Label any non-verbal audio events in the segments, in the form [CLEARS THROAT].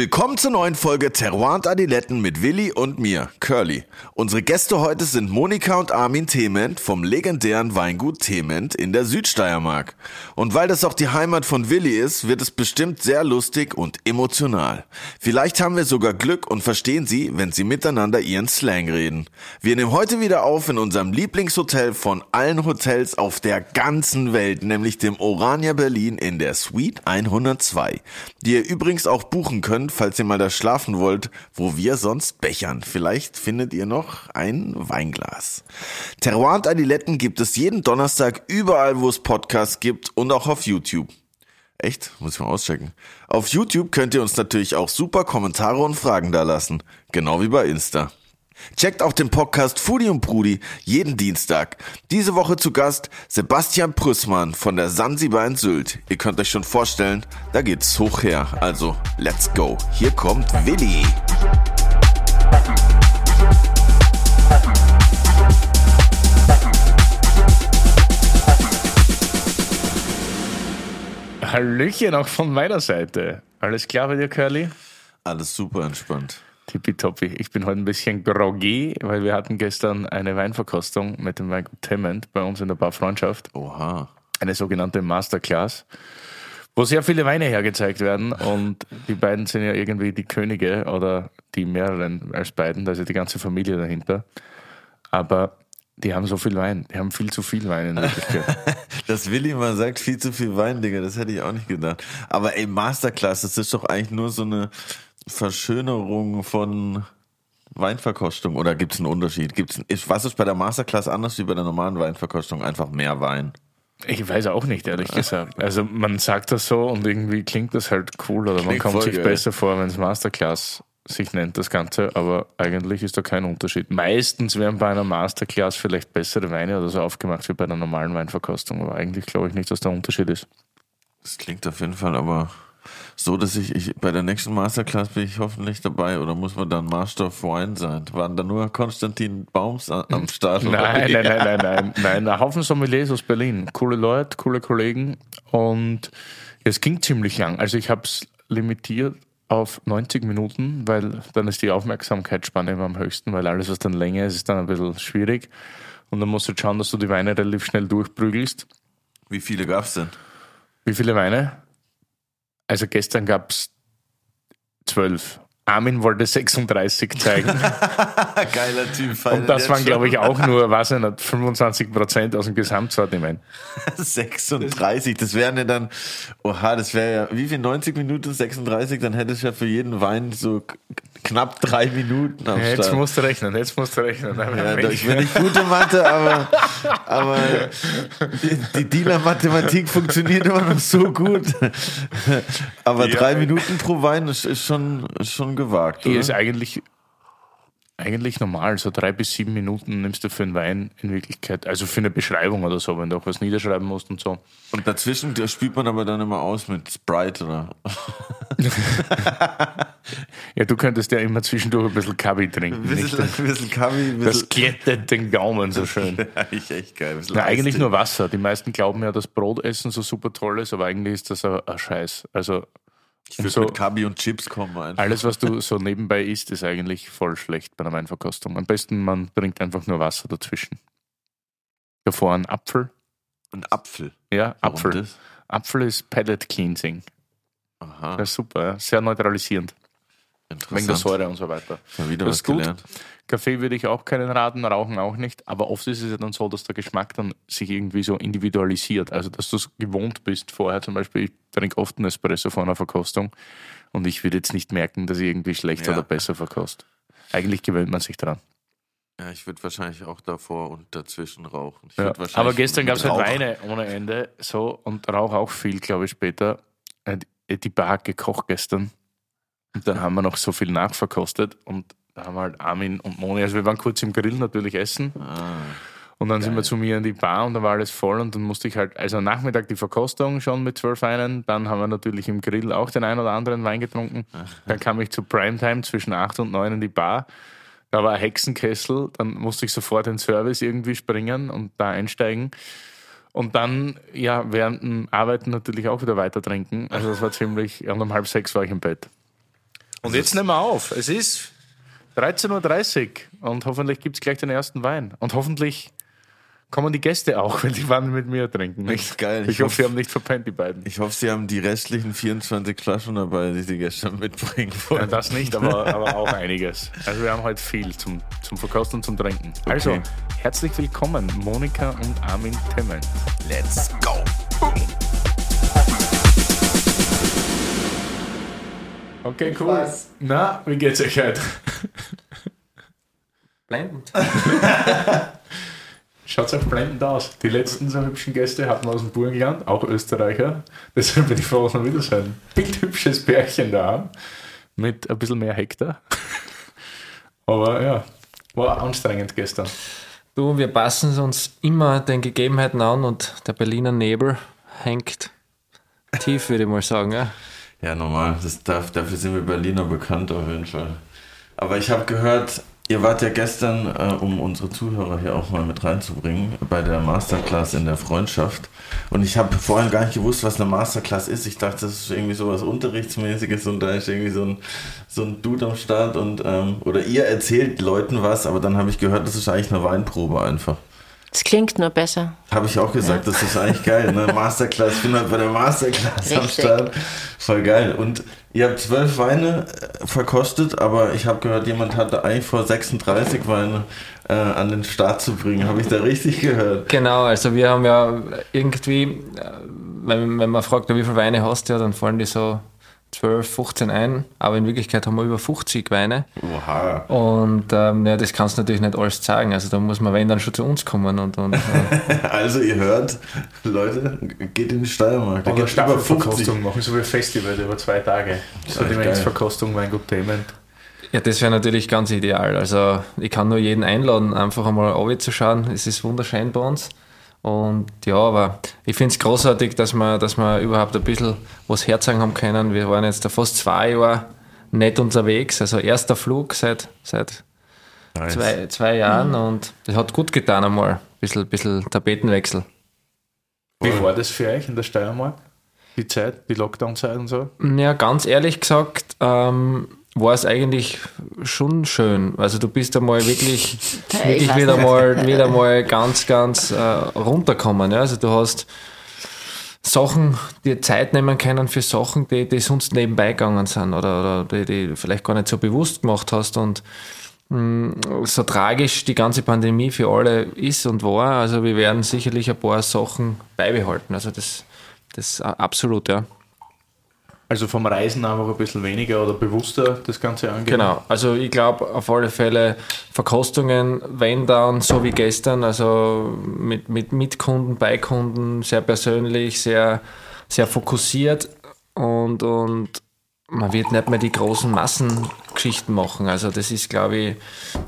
Willkommen zur neuen Folge Terroir Adiletten mit Willi und mir, Curly. Unsere Gäste heute sind Monika und Armin Thement vom legendären Weingut Thement in der Südsteiermark. Und weil das auch die Heimat von Willi ist, wird es bestimmt sehr lustig und emotional. Vielleicht haben wir sogar Glück und verstehen sie, wenn sie miteinander ihren Slang reden. Wir nehmen heute wieder auf in unserem Lieblingshotel von allen Hotels auf der ganzen Welt, nämlich dem Orania Berlin in der Suite 102, die ihr übrigens auch buchen könnt falls ihr mal da schlafen wollt, wo wir sonst bechern. Vielleicht findet ihr noch ein Weinglas. Terroir und Adiletten gibt es jeden Donnerstag überall, wo es Podcasts gibt und auch auf YouTube. Echt? Muss ich mal auschecken. Auf YouTube könnt ihr uns natürlich auch super Kommentare und Fragen da lassen. Genau wie bei Insta. Checkt auch den Podcast Foodie und Brudi jeden Dienstag. Diese Woche zu Gast Sebastian Prüssmann von der Sansibar in Sylt. Ihr könnt euch schon vorstellen, da geht's hoch her. Also, let's go. Hier kommt Willi. Hallöchen auch von meiner Seite. Alles klar bei dir, Curly? Alles super entspannt. Tippitoppi. Ich bin heute ein bisschen groggy, weil wir hatten gestern eine Weinverkostung mit dem Weingut Temmend bei uns in der Bar Freundschaft. Oha. Eine sogenannte Masterclass, wo sehr viele Weine hergezeigt werden und die beiden sind ja irgendwie die Könige oder die mehreren als beiden, da ist ja die ganze Familie dahinter. Aber die haben so viel Wein. Die haben viel zu viel Wein in Wirklichkeit. [LAUGHS] das Willi mal sagt, viel zu viel Wein, Digga. Das hätte ich auch nicht gedacht. Aber ey, Masterclass, das ist doch eigentlich nur so eine Verschönerung von Weinverkostung oder gibt es einen Unterschied? Gibt's, ist, was ist bei der Masterclass anders wie bei der normalen Weinverkostung? Einfach mehr Wein. Ich weiß auch nicht, ehrlich gesagt. Also man sagt das so und irgendwie klingt das halt cool oder man kommt sich geil. besser vor, wenn es Masterclass sich nennt, das Ganze, aber eigentlich ist da kein Unterschied. Meistens werden bei einer Masterclass vielleicht bessere Weine oder so aufgemacht wie bei einer normalen Weinverkostung, aber eigentlich glaube ich nicht, dass der Unterschied ist. Das klingt auf jeden Fall aber so, dass ich, ich bei der nächsten Masterclass bin ich hoffentlich dabei oder muss man dann Master of Wine sein? Waren da nur Konstantin Baums am Start? Nein, nein, nein, nein, nein, [LAUGHS] nein, ein Haufen Sommeliers aus Berlin. Coole Leute, coole Kollegen und es ging ziemlich lang. Also ich habe es limitiert auf 90 Minuten, weil dann ist die Aufmerksamkeitsspanne immer am höchsten, weil alles, was dann länger ist, ist dann ein bisschen schwierig. Und dann musst du schauen, dass du die Weine relativ schnell durchprügelst. Wie viele gab es denn? Wie viele Weine? Also gestern gab es zwölf. Armin wollte 36 zeigen. [LAUGHS] Geiler Typ. Und das waren, glaube ich, auch nur, [LAUGHS] was nicht, 25 Prozent aus dem Gesamtsortiment. 36, das wären ja dann, oha, das wäre ja, wie viel, 90 Minuten, 36, dann hättest du ja für jeden Wein so knapp drei Minuten am Start. Jetzt musst du rechnen, jetzt musst du rechnen. Ja, ich bin nicht gute Mathe, aber, aber die, die Dealer-Mathematik funktioniert immer noch so gut. Aber ja, drei Minuten pro Wein ist, ist schon, ist schon gewagt. Hier ist eigentlich eigentlich normal, so drei bis sieben Minuten nimmst du für einen Wein in Wirklichkeit, also für eine Beschreibung oder so, wenn du auch was niederschreiben musst und so. Und dazwischen da spielt man aber dann immer aus mit Sprite oder. [LAUGHS] ja, du könntest ja immer zwischendurch ein bisschen Kabi trinken. Ein bisschen, ein bisschen Kabi. Das glättet den Gaumen so schön. [LAUGHS] ja, ich echt geil. Na, eigentlich nur Wasser. Die meisten glauben ja, dass Brotessen so super toll ist, aber eigentlich ist das ein, ein Scheiß. Also ich würde so, mit Kabi und Chips kommen. Einfach. Alles, was du so nebenbei isst, ist eigentlich voll schlecht bei einer Weinverkostung. Am besten, man bringt einfach nur Wasser dazwischen. Davor ein Apfel. Ein Apfel? Ja, Warum Apfel. Das? Apfel ist Palate Cleansing. Aha. Das ist super, sehr neutralisierend. Wegen der Säure und so weiter. wieder das was gelernt. Kaffee würde ich auch keinen raten, Rauchen auch nicht. Aber oft ist es ja dann so, dass der Geschmack dann sich irgendwie so individualisiert. Also, dass du es gewohnt bist vorher. Zum Beispiel, ich trinke oft einen Espresso vor einer Verkostung und ich würde jetzt nicht merken, dass ich irgendwie schlechter ja. oder besser verkost. Eigentlich gewöhnt man sich dran. Ja, ich würde wahrscheinlich auch davor und dazwischen rauchen. Ja. Aber gestern gab es halt Weine ohne Ende so und Rauch auch viel, glaube ich, später. Äh, die Bar gekocht gestern. Und dann haben wir noch so viel nachverkostet und da haben wir halt Armin und Moni, also wir waren kurz im Grill natürlich essen. Ah, und dann geil. sind wir zu mir in die Bar und da war alles voll und dann musste ich halt, also am Nachmittag die Verkostung schon mit zwölf Weinen, dann haben wir natürlich im Grill auch den einen oder anderen Wein getrunken. Dann kam ich zu Primetime zwischen acht und neun in die Bar. Da war ein Hexenkessel, dann musste ich sofort in Service irgendwie springen und da einsteigen. Und dann, ja, während dem Arbeiten natürlich auch wieder weiter trinken. Also das war ziemlich, und um halb sechs war ich im Bett. Und jetzt nehmen wir auf. Es ist 13.30 Uhr und hoffentlich gibt es gleich den ersten Wein. Und hoffentlich kommen die Gäste auch, wenn die Wein mit mir trinken. Nicht? Geil. Ich, ich hoffe, sie haben nicht verpennt, die beiden. Ich hoffe, sie haben die restlichen 24 Flaschen dabei, die sie gestern mitbringen wollen. Ja, das nicht, aber, [LAUGHS] aber auch einiges. Also wir haben heute viel zum, zum Verkosten und zum Trinken. Okay. Also, herzlich willkommen, Monika und Armin Temmel. Let's go! Okay, cool. Na, wie geht's euch heute? Blendend. [LAUGHS] Schaut auch blendend aus. Die letzten so hübschen Gäste hatten wir aus dem Burgenland, auch Österreicher. Deshalb bin ich froh, dass wir wieder sein. Bildhübsches Pärchen da mit ein bisschen mehr Hektar. Aber ja, war anstrengend gestern. Du, wir passen uns immer den Gegebenheiten an und der Berliner Nebel hängt tief, würde ich mal sagen. Ja? Ja, normal. Das darf, dafür sind wir Berliner bekannt auf jeden Fall. Aber ich habe gehört, ihr wart ja gestern, äh, um unsere Zuhörer hier auch mal mit reinzubringen, bei der Masterclass in der Freundschaft. Und ich habe vorhin gar nicht gewusst, was eine Masterclass ist. Ich dachte, das ist irgendwie so was Unterrichtsmäßiges und da ist irgendwie so ein, so ein Dude am Start und ähm, oder ihr erzählt Leuten was, aber dann habe ich gehört, das ist eigentlich eine Weinprobe einfach. Es klingt nur besser. Habe ich auch gesagt, ja. das ist eigentlich geil. Ne? [LAUGHS] Masterclass, ich bin halt bei der Masterclass Richtig. am Start. Voll geil. Und ihr habt zwölf Weine äh, verkostet, aber ich habe gehört, jemand hatte eigentlich vor 36 Weine äh, an den Start zu bringen. Habe ich da richtig gehört? Genau, also wir haben ja irgendwie, äh, wenn, wenn man fragt, wie viele Weine hast du, ja, dann fallen die so 12, 15 ein, aber in Wirklichkeit haben wir über 50 Weine. Oha. Und ähm, ja, das kannst du natürlich nicht alles zeigen. Also da muss man, wenn dann schon zu uns kommen. Und, und, [LAUGHS] äh. also ihr hört, Leute, geht in die Steiermark. Da geht über 50. machen so wie Festival über zwei Tage. Sortimentsverkostung, Weingut Themen. Ja, das wäre natürlich ganz ideal. Also ich kann nur jeden einladen, einfach einmal zu schauen. Es ist wunderschön bei uns. Und ja, aber ich finde es großartig, dass wir, dass wir überhaupt ein bisschen was herzeigen haben können. Wir waren jetzt fast zwei Jahre nicht unterwegs, also erster Flug seit, seit nice. zwei, zwei Jahren mhm. und das hat gut getan einmal. Ein bisschen, bisschen Tapetenwechsel. Wie war das für euch in der Steiermark? Die Zeit, die Lockdown-Zeit und so? Ja, ganz ehrlich gesagt, ähm, war es eigentlich schon schön. Also du bist einmal wirklich, [LAUGHS] wirklich wieder mal, [LAUGHS] wieder mal ganz, ganz äh, runterkommen. Ja? Also du hast Sachen, die Zeit nehmen können für Sachen, die, die sonst nebenbei gegangen sind oder, oder die, die vielleicht gar nicht so bewusst gemacht hast und mh, mm, so tragisch die ganze Pandemie für alle ist und war, also wir werden sicherlich ein paar Sachen beibehalten. Also das, das absolut, ja. Also vom Reisen einfach ein bisschen weniger oder bewusster das Ganze angehen? Genau, also ich glaube auf alle Fälle Verkostungen, wenn dann so wie gestern, also mit, mit, bei Kunden, sehr persönlich, sehr, sehr fokussiert und, und man wird nicht mehr die großen Massengeschichten machen. Also das ist, glaube ich,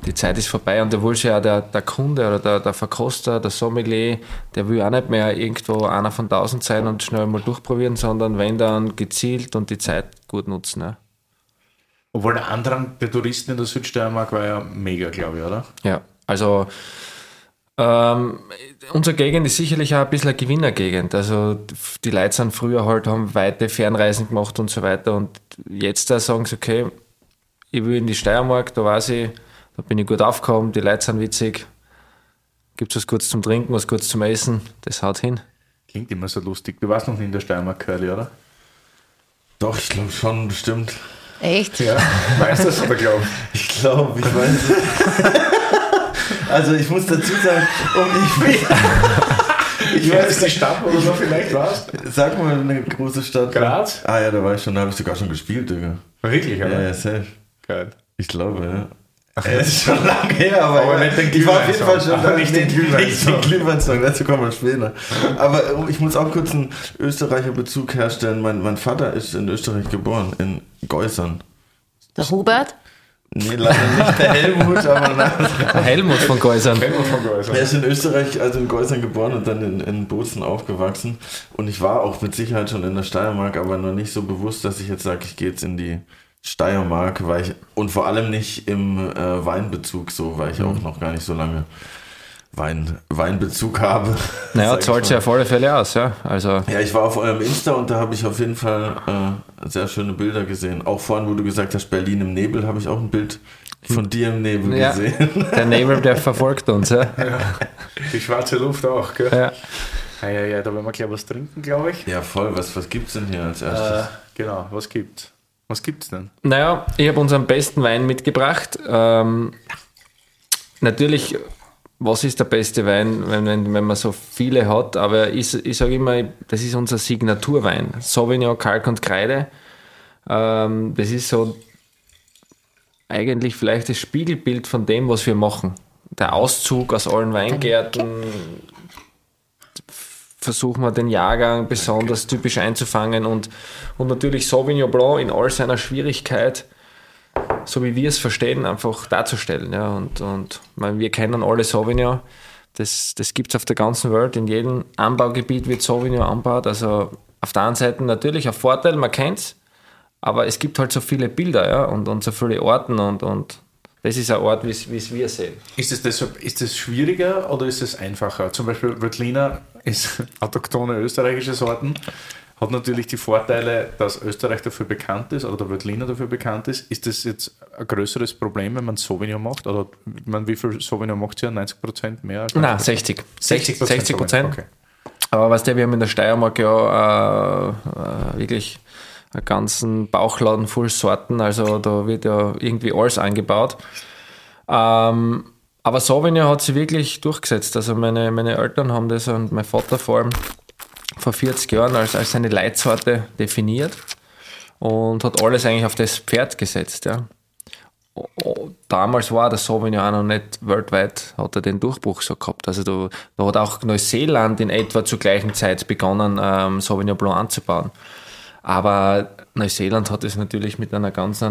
die Zeit ist vorbei und da will ja der, der Kunde oder der, der Verkoster, der Sommelier, der will auch nicht mehr irgendwo einer von tausend sein und schnell mal durchprobieren, sondern wenn dann gezielt und die Zeit gut nutzen. Ja. Obwohl der Andrang der Touristen in der Südsteiermark war ja mega, glaube ich, oder? Ja, also ähm, unsere Gegend ist sicherlich auch ein bisschen eine Gewinnergegend. Also die Leute sind früher halt, haben weite Fernreisen gemacht und so weiter und jetzt da sagen sie, okay, ich will in die Steiermark, da weiß ich, da bin ich gut aufgekommen, die Leute sind witzig, gibt es was kurz zum Trinken, was kurz zum Essen, das haut hin. Klingt immer so lustig. Du warst noch nie in der Steiermark, Curly, oder? Doch, ich glaube schon, bestimmt. Echt? Ja, [LAUGHS] weißt du das oder glaubst Ich glaube, ich weiß es. [LAUGHS] Also ich muss dazu sagen, um ich, [LAUGHS] ich weiß nicht, die Stadt, du noch vielleicht warst. Sag mal eine große Stadt. Graz? Ah ja, da war ich schon, da habe ich sogar schon gespielt, Digga. Wirklich, aber? Ja, ja, safe. Geil. Ich glaube, ja. Ach, es ist schon lange her, aber, aber nicht den ich war auf jeden Fall schon aber nicht den Glühwein-Song, dazu kommen wir später. Aber ich muss auch kurz einen Österreicher Bezug herstellen. Mein, mein Vater ist in Österreich geboren, in Geusern. Der Hubert? Nee, leider nicht der Helmut, aber [LAUGHS] nein. Helmut von Geusern. Helmut von Geusern. Er ist in Österreich, also in Geusern geboren und dann in, in Bozen aufgewachsen. Und ich war auch mit Sicherheit schon in der Steiermark, aber noch nicht so bewusst, dass ich jetzt sage, ich gehe jetzt in die Steiermark, weil ich, und vor allem nicht im äh, Weinbezug so, weil ich mhm. auch noch gar nicht so lange Wein, Weinbezug habe. [LAUGHS] Naja, zahlt sich auf alle Fälle aus, ja. Also ja, ich war auf eurem Insta und da habe ich auf jeden Fall äh, sehr schöne Bilder gesehen. Auch vorhin, wo du gesagt hast, Berlin im Nebel, habe ich auch ein Bild von dir im Nebel ja, gesehen. [LAUGHS] Der Nebel, der verfolgt uns, ja. [LAUGHS] ja. Die schwarze Luft auch, gell? Ja. Ja, ja, ja, da werden wir gleich was trinken, glaube ich. Ja, voll. Was, was gibt es denn hier als erstes? Äh, genau, was gibt's? Was gibt's denn? Naja, ich habe unseren besten Wein mitgebracht. Ähm, natürlich, was ist der beste Wein, wenn, wenn, wenn man so viele hat? Aber ich, ich sage immer, das ist unser Signaturwein. Sauvignon, Kalk und Kreide. Ähm, das ist so eigentlich vielleicht das Spiegelbild von dem, was wir machen. Der Auszug aus allen Weingärten, versuchen wir den Jahrgang besonders typisch einzufangen und, und natürlich Sauvignon Blanc in all seiner Schwierigkeit, so wie wir es verstehen, einfach darzustellen. Ja. Und, und meine, wir kennen alle Sauvignon, das, das gibt es auf der ganzen Welt, in jedem Anbaugebiet wird Sauvignon angebaut. Also auf der einen Seite natürlich ein Vorteil, man kennt es, aber es gibt halt so viele Bilder ja, und, und so viele Orten und, und das ist ein Ort, wie es wir sehen. Ist es deshalb, ist das schwieriger oder ist es einfacher? Zum Beispiel Veltliner ist [LAUGHS] autochtone österreichische Sorten, hat natürlich die Vorteile, dass Österreich dafür bekannt ist oder der Veltliner dafür bekannt ist. Ist das jetzt ein größeres Problem, wenn man Sauvignon macht? Oder man, wie viel Sauvignon macht sie ja? 90 Prozent mehr? Nein, 60. 60 Prozent. 60 Prozent. Okay. Aber was der, wir haben in der Steiermark ja äh, äh, wirklich einen ganzen Bauchladen voll Sorten, also da wird ja irgendwie alles angebaut. Ähm, aber Sauvignon hat sich wirklich durchgesetzt. Also meine, meine Eltern haben das und mein Vater vor allem vor 40 Jahren als, als seine Leitsorte definiert und hat alles eigentlich auf das Pferd gesetzt. Ja. Damals war der Sauvignon noch nicht weltweit, hat er den Durchbruch so gehabt. Also da, da hat auch Neuseeland in etwa zur gleichen Zeit begonnen, ähm, Sauvignon Blanc anzubauen. Aber Neuseeland hat es natürlich mit einer ganz äh,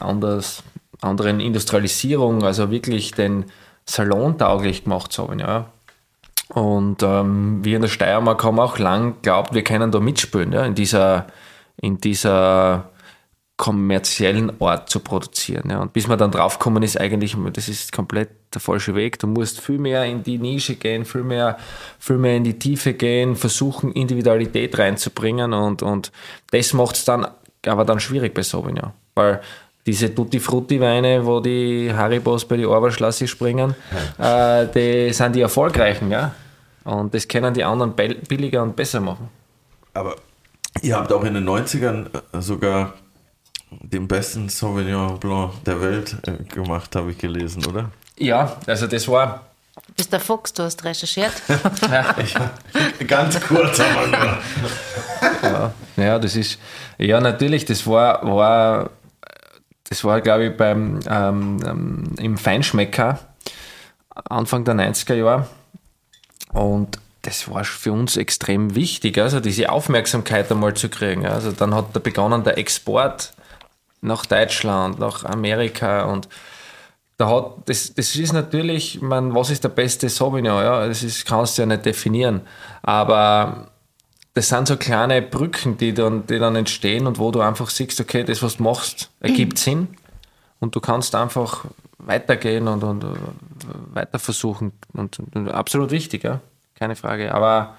anders, anderen Industrialisierung, also wirklich den Salon tauglich gemacht, sagen, ja. Und ähm, wir in der Steiermark haben auch lang geglaubt, wir können da mitspielen, ja, in dieser, in dieser kommerziellen Ort zu produzieren. Ja. Und bis man dann draufgekommen ist, eigentlich, das ist komplett der falsche Weg. Du musst viel mehr in die Nische gehen, viel mehr, viel mehr in die Tiefe gehen, versuchen, Individualität reinzubringen und, und das macht es dann aber dann schwierig bei Sauvignon. Weil diese Tutti Frutti Weine, wo die Haribos bei die Orberschlasse springen, äh, die sind die erfolgreichen, ja. Und das können die anderen billiger und besser machen. Aber ihr habt auch in den 90ern äh, sogar den besten Sauvignon Blanc der Welt äh, gemacht, habe ich gelesen, oder? Ja, also das war. Du bist der Fuchs, du hast recherchiert. [LAUGHS] ja, ganz kurz aber nur. ja, ja, das ist. Ja, natürlich, das war, war das war, glaube ich, beim, ähm, ähm, im Feinschmecker Anfang der 90er Jahre. Und das war für uns extrem wichtig, also diese Aufmerksamkeit einmal zu kriegen. Also dann hat da begonnen der Export nach Deutschland, nach Amerika und da hat, das, das ist natürlich, man, was ist der beste Sauvignon? Ja, das ist, kannst du ja nicht definieren. Aber das sind so kleine Brücken, die dann, die dann entstehen und wo du einfach siehst, okay, das, was du machst, ergibt [CLEARS THROAT] Sinn und du kannst einfach weitergehen und, und, und weiter versuchen. Und, und, absolut wichtig, ja, keine Frage. Aber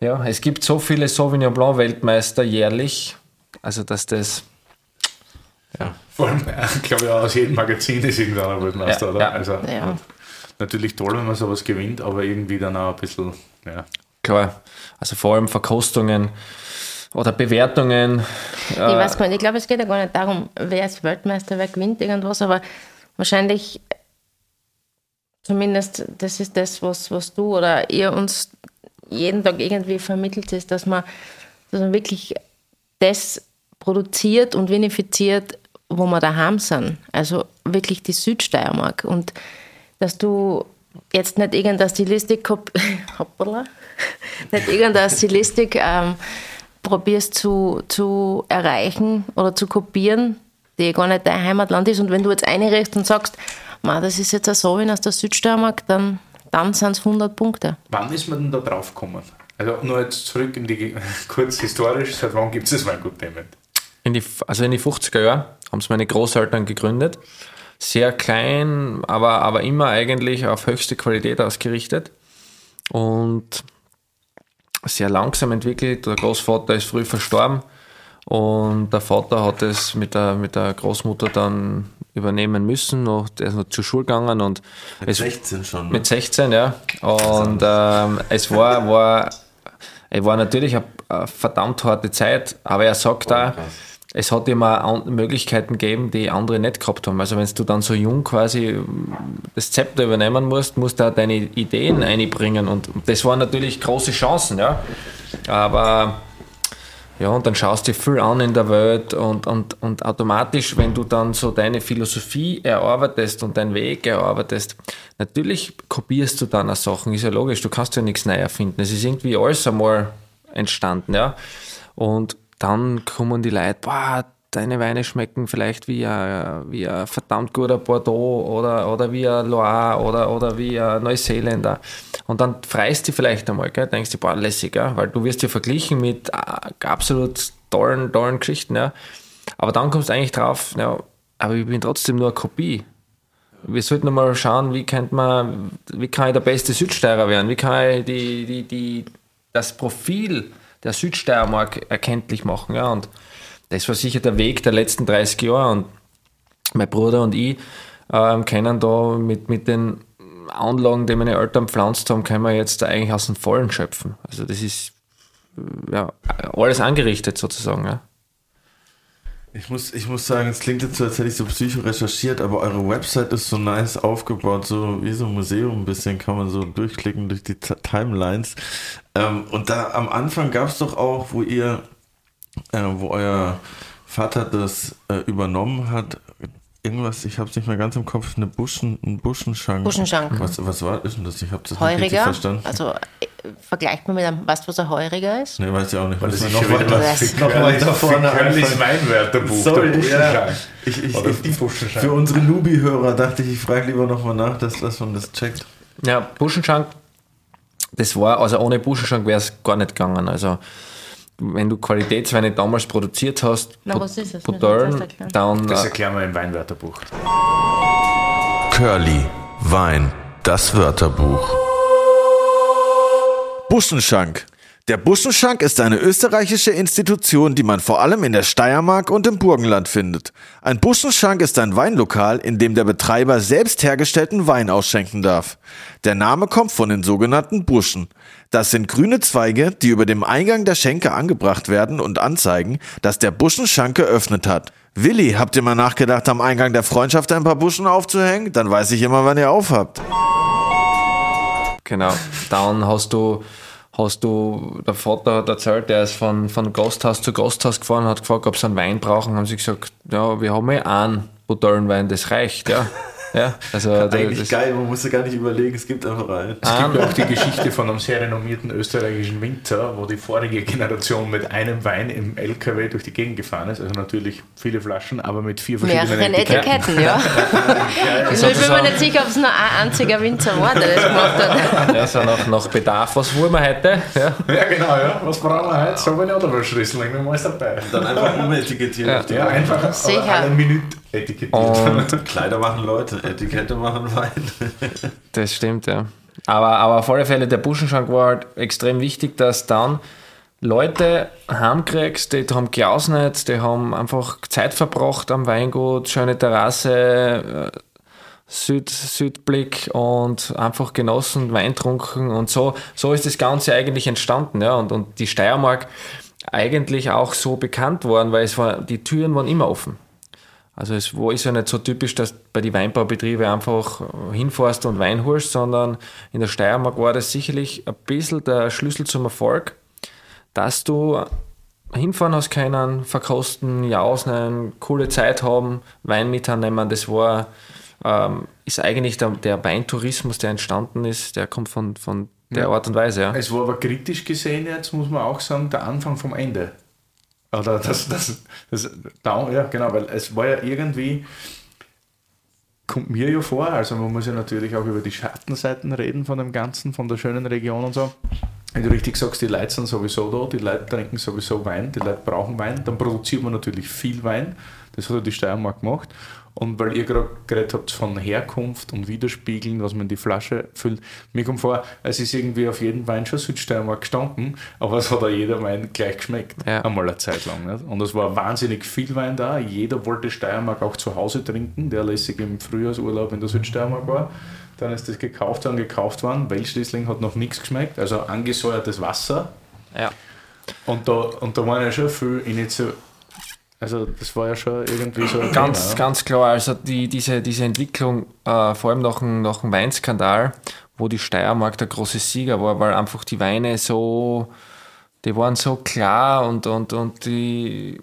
ja, es gibt so viele Sauvignon Blanc Weltmeister jährlich, also dass das. Ja. Vor allem, [LAUGHS] ich glaube ja, aus jedem Magazin ist irgendeiner Weltmeister, ja, oder? Ja. Also, ja. Natürlich toll, wenn man sowas gewinnt, aber irgendwie dann auch ein bisschen, ja. Klar, also vor allem Verkostungen oder Bewertungen. Ich weiß gar nicht, ich glaube, es geht ja gar nicht darum, wer ist Weltmeister, wer gewinnt irgendwas, aber wahrscheinlich, zumindest das ist das, was, was du oder ihr uns jeden Tag irgendwie vermittelt, ist, dass man, dass man wirklich das produziert und vinifiziert, wo wir daheim sind. Also wirklich die Südsteiermark. Und dass du jetzt nicht irgendeine Stilistik, [LAUGHS] hoppala, nicht irgendeine Stilistik ähm, probierst zu, zu erreichen oder zu kopieren, die gar nicht dein Heimatland ist. Und wenn du jetzt einrichtest und sagst, das ist jetzt ein Sovin aus der Südsteiermark, dann, dann sind es 100 Punkte. Wann ist man denn da drauf gekommen? Also nur jetzt zurück in die, [LAUGHS] kurz historisch, seit wann gibt es das Weingut Dement? In die, also in die 50er Jahren haben es meine Großeltern gegründet. sehr klein, aber, aber immer eigentlich auf höchste Qualität ausgerichtet und sehr langsam entwickelt. Der Großvater ist früh verstorben und der Vater hat es mit der, mit der Großmutter dann übernehmen müssen. Noch, der ist noch zur Schule gegangen und mit es, 16 schon. Ne? Mit 16, ja. Und ähm, es war, war, es war natürlich eine, eine, verdammt harte Zeit, aber er sagt oh, da, es hat immer Möglichkeiten gegeben, die andere nicht gehabt haben. Also wenn du dann so jung quasi das Zepter übernehmen musst, musst du auch deine Ideen einbringen und das waren natürlich große Chancen, ja. Aber ja, und dann schaust du viel an in der Welt und, und, und automatisch, wenn du dann so deine Philosophie erarbeitest und deinen Weg erarbeitest, natürlich kopierst du dann auch Sachen, ist ja logisch, du kannst ja nichts neu erfinden. Es ist irgendwie alles einmal entstanden, ja. Und dann kommen die Leute, boah, deine Weine schmecken vielleicht wie ein, wie ein verdammt guter Bordeaux oder, oder wie ein Loire oder, oder wie ein Neuseeländer. Und dann freist du vielleicht einmal, gell? denkst du, boah, lässig, gell? weil du wirst ja verglichen mit äh, absolut tollen, tollen Geschichten. Ja? Aber dann kommst du eigentlich drauf, ja, aber ich bin trotzdem nur eine Kopie. Wir sollten mal schauen, wie, könnte man, wie kann ich der beste Südsteirer werden? Wie kann ich die, die, die, das Profil der Südsteiermark erkenntlich machen? Ja? Und das war sicher der Weg der letzten 30 Jahre. Und mein Bruder und ich äh, können da mit, mit den Anlagen, die meine Eltern pflanzt haben, können wir jetzt eigentlich aus dem Vollen schöpfen. Also das ist ja, alles angerichtet sozusagen. Ja. Ich muss, ich muss sagen, es klingt jetzt so, als hätte ich so psycho recherchiert, aber eure Website ist so nice aufgebaut, so wie so ein Museum ein bisschen, kann man so durchklicken durch die Timelines. Ähm, und da am Anfang gab es doch auch, wo ihr äh, wo euer Vater das äh, übernommen hat, irgendwas, ich habe es nicht mehr ganz im Kopf, eine Buschen, ein Buschenschank. Buschenschank. Was, was war ist denn das? Ich habe das Heuriger, nicht verstanden. Also äh, vergleicht man mit einem, weißt du, was ein Heuriger ist? Nee, weiß ich auch nicht. Weil das ist noch weiter, noch weiter vorne Körlis Weinwörterbuch, Sorry, der Ja, ich, ich, ich, die Buschenschank. Für unsere Nubi-Hörer dachte ich, ich frage lieber nochmal nach, dass, dass man das checkt. Ja, Buschenschank, das war, also ohne Buschenschank wäre es gar nicht gegangen. Also wenn du Qualitätsweine damals produziert hast, Na, was ist es? Pattern, dann. Das erklären wir im Weinwörterbuch. Curly, Wein, das Wörterbuch. Buschenschank. Der Buschenschank ist eine österreichische Institution, die man vor allem in der Steiermark und im Burgenland findet. Ein Buschenschank ist ein Weinlokal, in dem der Betreiber selbst hergestellten Wein ausschenken darf. Der Name kommt von den sogenannten Buschen. Das sind grüne Zweige, die über dem Eingang der Schenke angebracht werden und anzeigen, dass der Buschenschank geöffnet hat. Willi, habt ihr mal nachgedacht, am Eingang der Freundschaft ein paar Buschen aufzuhängen? Dann weiß ich immer, wann ihr aufhabt. Genau. Dann hast du hast du, der Vater hat erzählt, der ist von, von Gasthaus zu Gasthaus gefahren, hat gefragt, ob sie einen Wein brauchen, haben sie gesagt, ja, wir haben ja einen Butellenwein, das reicht, ja. Ja, also Eigentlich das, geil, man muss ja gar nicht überlegen, es gibt einfach einen. Es gibt ja auch die Geschichte von einem sehr renommierten österreichischen Winzer, wo die vorige Generation mit einem Wein im LKW durch die Gegend gefahren ist. Also natürlich viele Flaschen, aber mit vier verschiedenen Mehreren Etiketten. Etiketten ja. [LAUGHS] ja, ich bin mir nicht sicher, ob es nur ein einziger Winzer war, der das gemacht hat. Ja, so nach, nach Bedarf, was wollen wir heute? Ja, ja genau, ja. Was brauchen wir heute? So bin ich auch dabei Schlüssel, ich alles dabei. Dann einfach umetikettieren. Ja, ja einfach Sicher. eine Minute etikettiert. Und [LAUGHS] Kleider machen Leute. Etikette machen Wein. [LAUGHS] das stimmt, ja. Aber, aber auf alle Fälle, der Buschenschank war halt extrem wichtig, dass dann Leute heimkriegst, die haben geausnet, die haben einfach Zeit verbracht am Weingut, schöne Terrasse, äh, Süd, Südblick und einfach genossen, Wein trunken und so. So ist das Ganze eigentlich entstanden, ja. Und, und die Steiermark eigentlich auch so bekannt worden, weil es war, die Türen waren immer offen. Also es war, ist ja nicht so typisch, dass bei den Weinbaubetrieben einfach hinfährst und Wein holst, sondern in der Steiermark war das sicherlich ein bisschen der Schlüssel zum Erfolg, dass du hinfahren hast können, verkosten, jausen, coole Zeit haben, Wein mitnehmen. Das war, ähm, ist eigentlich der, der, Weintourismus, der entstanden ist, der kommt von, von der ja. Art und Weise. Ja. Es war aber kritisch gesehen jetzt, muss man auch sagen, der Anfang vom Ende. Oder das, das, das, das, ja, genau, weil es war ja irgendwie, kommt mir ja vor, also man muss ja natürlich auch über die Schattenseiten reden von dem Ganzen, von der schönen Region und so. Wenn du richtig sagst, die Leute sind sowieso da, die Leute trinken sowieso Wein, die Leute brauchen Wein, dann produziert man natürlich viel Wein, Das hat die Steiermark gemacht. Und weil ihr gerade geredet habt von Herkunft und Widerspiegeln, was man in die Flasche füllt, mir kommt vor, es ist irgendwie auf jeden Wein schon Südsteiermark gestanden, aber es hat auch jeder Wein gleich geschmeckt. Ja. Einmal eine Zeit lang. Nicht? Und es war wahnsinnig viel Wein da. Jeder wollte Steiermark auch zu Hause trinken, der lässig im Frühjahrsurlaub in der Südsteiermark war. Dann ist das gekauft worden, gekauft worden. Welschließling hat noch nichts geschmeckt, also angesäuertes Wasser. Ja. Und da, und da waren ja schon viele Initiativen also das war ja schon irgendwie so. Ganz, Thema, ganz klar. Also die, diese, diese Entwicklung, äh, vor allem nach dem, nach dem Weinskandal, wo die Steiermark der große Sieger war, weil einfach die Weine so, die waren so klar und, und, und die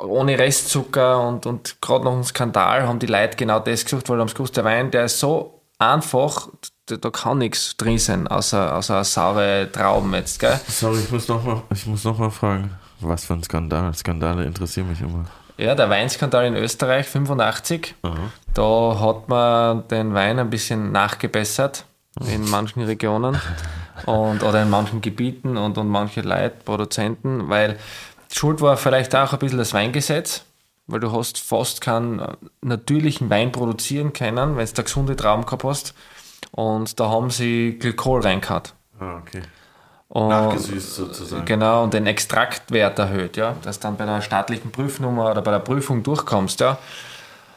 ohne Restzucker und, und gerade nach dem Skandal haben die Leute genau das gesucht, weil haben gewusst, der Wein, der ist so einfach, da, da kann nichts drin sein, außer, außer saure Trauben jetzt, gell? Sorry, ich muss nochmal noch fragen. Was für ein Skandal. Skandale interessieren mich immer. Ja, der Weinskandal in Österreich, 85. Aha. Da hat man den Wein ein bisschen nachgebessert in manchen Regionen und, oder in manchen Gebieten und, und manche Leute, Produzenten, weil Schuld war vielleicht auch ein bisschen das Weingesetz, weil du hast fast keinen natürlichen Wein produzieren können, wenn du da gesunde Trauben gehabt hast. Und da haben sie Glykol reingehauen. Ah, okay. Und, Nachgesüßt sozusagen. Genau, und den Extraktwert erhöht, ja, dass dann bei der staatlichen Prüfnummer oder bei der Prüfung durchkommst, ja.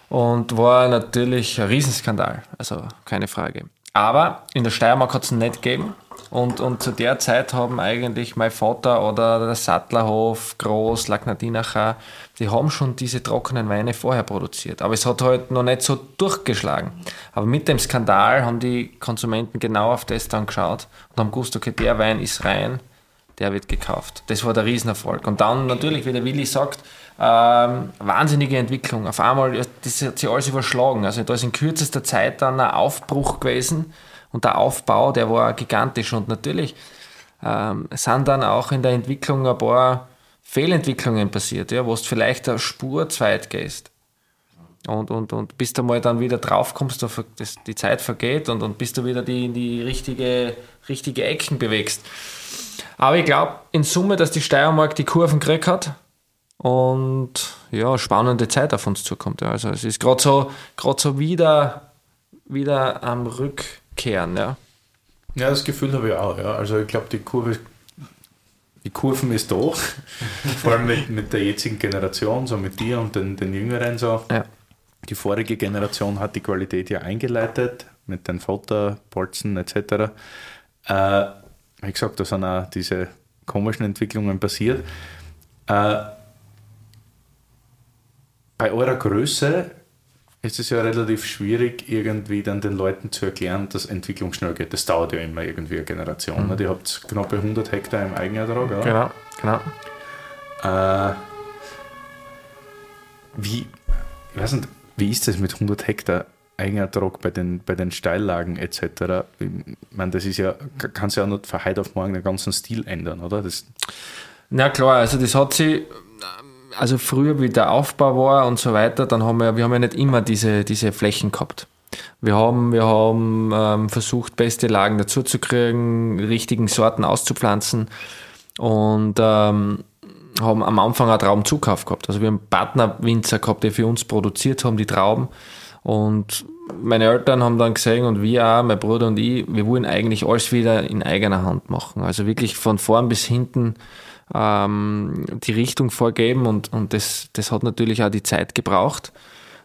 Und war natürlich ein Riesenskandal, also keine Frage. Aber in der Steiermark hat es nicht gegeben. Und, und zu der Zeit haben eigentlich mein Vater oder der Sattlerhof, Groß, Lagnadinacher, die haben schon diese trockenen Weine vorher produziert. Aber es hat halt noch nicht so durchgeschlagen. Aber mit dem Skandal haben die Konsumenten genau auf das dann geschaut und haben gewusst, okay, der Wein ist rein, der wird gekauft. Das war der Riesenerfolg. Und dann natürlich, wie der Willi sagt, ähm, wahnsinnige Entwicklung. Auf einmal, das hat sich alles überschlagen. Also da ist in kürzester Zeit dann ein Aufbruch gewesen und der Aufbau, der war gigantisch. Und natürlich ähm, sind dann auch in der Entwicklung ein paar Fehlentwicklungen passiert, ja, wo du vielleicht eine Spur zu weit gehst. Und, und, und bis du mal dann wieder drauf kommst, die Zeit vergeht und, und bis du wieder die, in die richtige, richtige Ecken bewegst. Aber ich glaube in Summe, dass die Steiermark die Kurven gekriegt hat und ja, spannende Zeit auf uns zukommt. Ja. Also es ist gerade so, so wieder, wieder am Rück, kehren. Ja, ja das Gefühl habe ich auch. Ja. Also ich glaube, die Kurve die Kurven ist da, [LAUGHS] vor allem mit, mit der jetzigen Generation, so mit dir und den, den Jüngeren so. Ja. Die vorige Generation hat die Qualität ja eingeleitet mit den Fotobolzen etc. Äh, wie gesagt, da sind auch diese komischen Entwicklungen passiert. Äh, bei eurer Größe ist es ja relativ schwierig, irgendwie dann den Leuten zu erklären, dass Entwicklung schnell geht. Das dauert ja immer irgendwie eine Generation. Mhm. Ihr habt knapp 100 Hektar im Eigenertrag, oder? Genau, genau. Äh, wie, ich weiß nicht, wie ist das mit 100 Hektar Eigenertrag bei den, bei den Steillagen etc.? Ich meine, das ist ja, kann sich ja nicht von heute auf morgen den ganzen Stil ändern, oder? Das Na klar, also das hat sich also früher, wie der Aufbau war und so weiter, dann haben wir, wir haben ja nicht immer diese, diese Flächen gehabt. Wir haben, wir haben ähm, versucht, beste Lagen dazuzukriegen, richtigen Sorten auszupflanzen und ähm, haben am Anfang auch Traubenzukauf gehabt. Also wir haben Partnerwinzer gehabt, die für uns produziert haben, die Trauben. Und meine Eltern haben dann gesehen und wir auch, mein Bruder und ich, wir wollen eigentlich alles wieder in eigener Hand machen. Also wirklich von vorn bis hinten ähm, die Richtung vorgeben und, und das, das hat natürlich auch die Zeit gebraucht,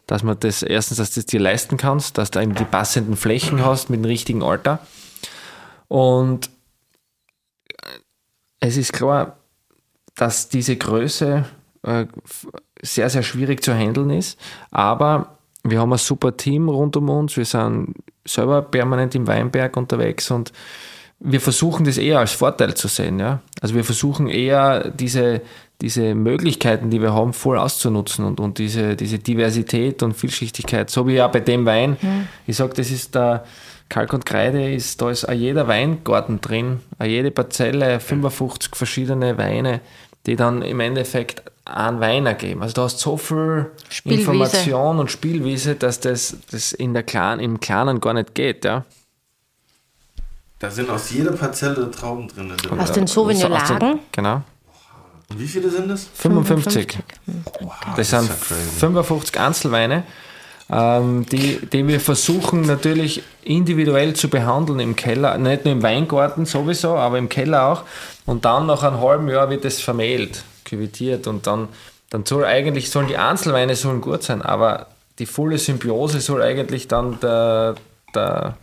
dass man das erstens, dass du das dir leisten kannst, dass du eben die passenden Flächen hast mit dem richtigen Alter. Und es ist klar, dass diese Größe äh, sehr, sehr schwierig zu handeln ist, aber wir haben ein super Team rund um uns, wir sind selber permanent im Weinberg unterwegs und wir versuchen das eher als Vorteil zu sehen. Ja? Also wir versuchen eher diese, diese Möglichkeiten, die wir haben, voll auszunutzen und, und diese, diese Diversität und Vielschichtigkeit. So wie ja bei dem Wein. Mhm. Ich sage, das ist der Kalk und Kreide, ist, da ist jeder Weingarten drin, jede Parzelle, 55 verschiedene Weine, die dann im Endeffekt einen Wein ergeben. Also du hast so viel Spielwiese. Information und Spielwiese, dass das, das in der Kleinen, im Kleinen gar nicht geht. Ja? Da sind aus jeder Parzelle Trauben drin. Aus den Sauvignon-Lagen? Genau. Und wie viele sind das? 55. 55. das sind das 55 Einzelweine, ähm, die, die wir versuchen natürlich individuell zu behandeln im Keller, nicht nur im Weingarten sowieso, aber im Keller auch. Und dann nach einem halben Jahr wird es vermehlt, küvitiert und dann, dann soll eigentlich sollen die Einzelweine sollen gut sein, aber die volle Symbiose soll eigentlich dann der, der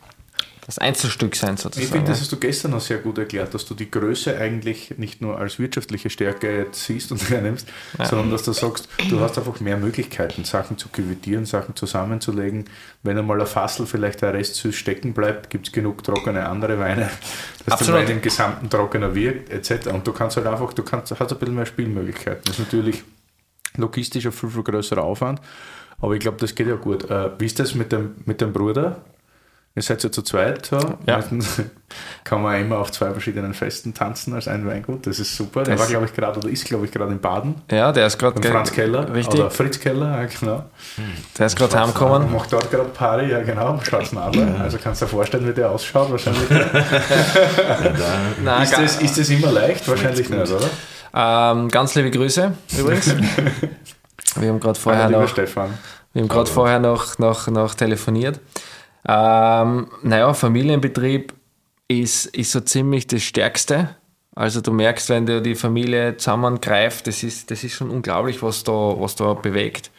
das Einzelstück sein sozusagen. Ich finde, das hast du gestern auch sehr gut erklärt, dass du die Größe eigentlich nicht nur als wirtschaftliche Stärke siehst und [LAUGHS] hernimmst, ja. sondern dass du sagst, du hast einfach mehr Möglichkeiten, Sachen zu küvitieren, Sachen zusammenzulegen. Wenn einmal ein Fassel vielleicht der Rest süß stecken bleibt, gibt es genug trockene andere Weine, dass Absolut. der Wein im Gesamten trockener wirkt, etc. Und du kannst halt einfach, du kannst, hast ein bisschen mehr Spielmöglichkeiten. Das ist natürlich logistisch ein viel, viel größerer Aufwand, aber ich glaube, das geht ja gut. Äh, wie ist das mit dem, mit dem Bruder? Ihr seid ja zu zweit so. Ja. [LAUGHS] kann man immer auf zwei verschiedenen Festen tanzen als ein Weingut. Das ist super. Der das war, glaube ich, gerade oder ist, glaube ich, gerade in Baden. Ja, der ist gerade. Franz Keller. Richtig. Oder Fritz Keller, ja, genau. Der ist gerade heimgekommen. Macht dort gerade Party, ja, genau. Schwarznadler. Also kannst du dir vorstellen, wie der ausschaut, wahrscheinlich. [LAUGHS] Nein, ist, das, ist das immer leicht? Wahrscheinlich nicht, oder? Ähm, ganz liebe Grüße übrigens. [LAUGHS] Wir haben gerade vorher, noch, Stefan. Wir haben gerade vorher noch, noch, noch telefoniert. Ähm, naja, Familienbetrieb ist, ist so ziemlich das Stärkste. Also du merkst, wenn du die Familie zusammengreift, das ist, das ist schon unglaublich, was da, was da bewegt.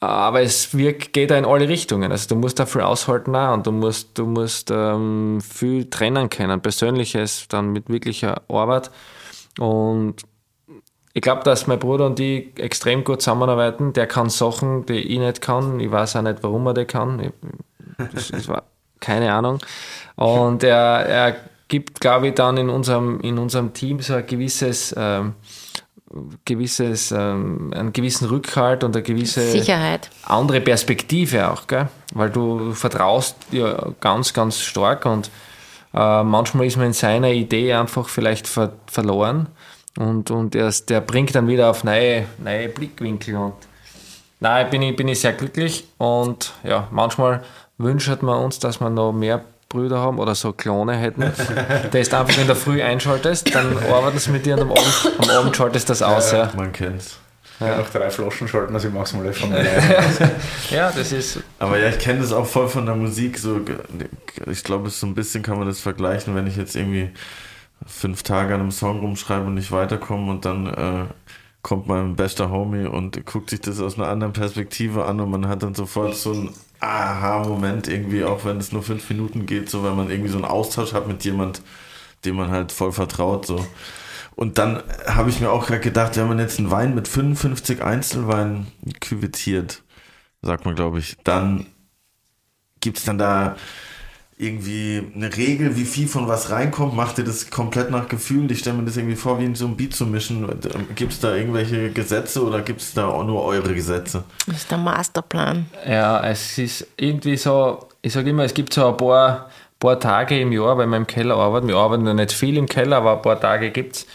Aber es wirkt, geht da in alle Richtungen. Also du musst da viel aushalten auch und du musst, du musst ähm, viel trennen können, Persönliches dann mit wirklicher Arbeit. Und ich glaube, dass mein Bruder und ich extrem gut zusammenarbeiten. Der kann Sachen, die ich nicht kann. Ich weiß auch nicht, warum er die kann. Ich, das, das war keine Ahnung. Und er, er gibt, glaube ich, dann in unserem, in unserem Team so ein gewisses, ähm, gewisses, ähm, einen gewissen Rückhalt und eine gewisse Sicherheit. andere Perspektive auch, gell? weil du vertraust ja ganz, ganz stark und äh, manchmal ist man in seiner Idee einfach vielleicht ver verloren und, und erst, der bringt dann wieder auf neue, neue Blickwinkel und Nein, bin ich, bin ich sehr glücklich und ja, manchmal wünschen wir uns, dass wir noch mehr Brüder haben oder so Klone hätten. [LAUGHS] Der ist einfach in der Früh einschaltest, dann arbeiten sie mit dir und am Abend, am Abend schaltest du das aus. Ja, ja. Man kennt's. Ja. Nach drei Flaschen schalten, also ich mach's mal von [LAUGHS] Ja, das ist. Aber ja, ich kenne das auch voll von der Musik. So, ich glaube, so ein bisschen kann man das vergleichen, wenn ich jetzt irgendwie fünf Tage an einem Song rumschreibe und nicht weiterkomme und dann äh, kommt mein bester Homie und guckt sich das aus einer anderen Perspektive an und man hat dann sofort so einen Aha-Moment irgendwie, auch wenn es nur fünf Minuten geht, so wenn man irgendwie so einen Austausch hat mit jemand, dem man halt voll vertraut, so. Und dann habe ich mir auch gerade gedacht, wenn man jetzt einen Wein mit 55 Einzelweinen küvettiert, sagt man, glaube ich, dann gibt es dann da irgendwie eine Regel, wie viel von was reinkommt? Macht ihr das komplett nach Gefühl? Ich stelle mir das irgendwie vor, wie in so einem Beat zu mischen. Gibt es da irgendwelche Gesetze oder gibt es da auch nur eure Gesetze? Das ist der Masterplan. Ja, es ist irgendwie so, ich sage immer, es gibt so ein paar, paar Tage im Jahr, weil wir im Keller arbeiten. Wir arbeiten ja nicht viel im Keller, aber ein paar Tage gibt es,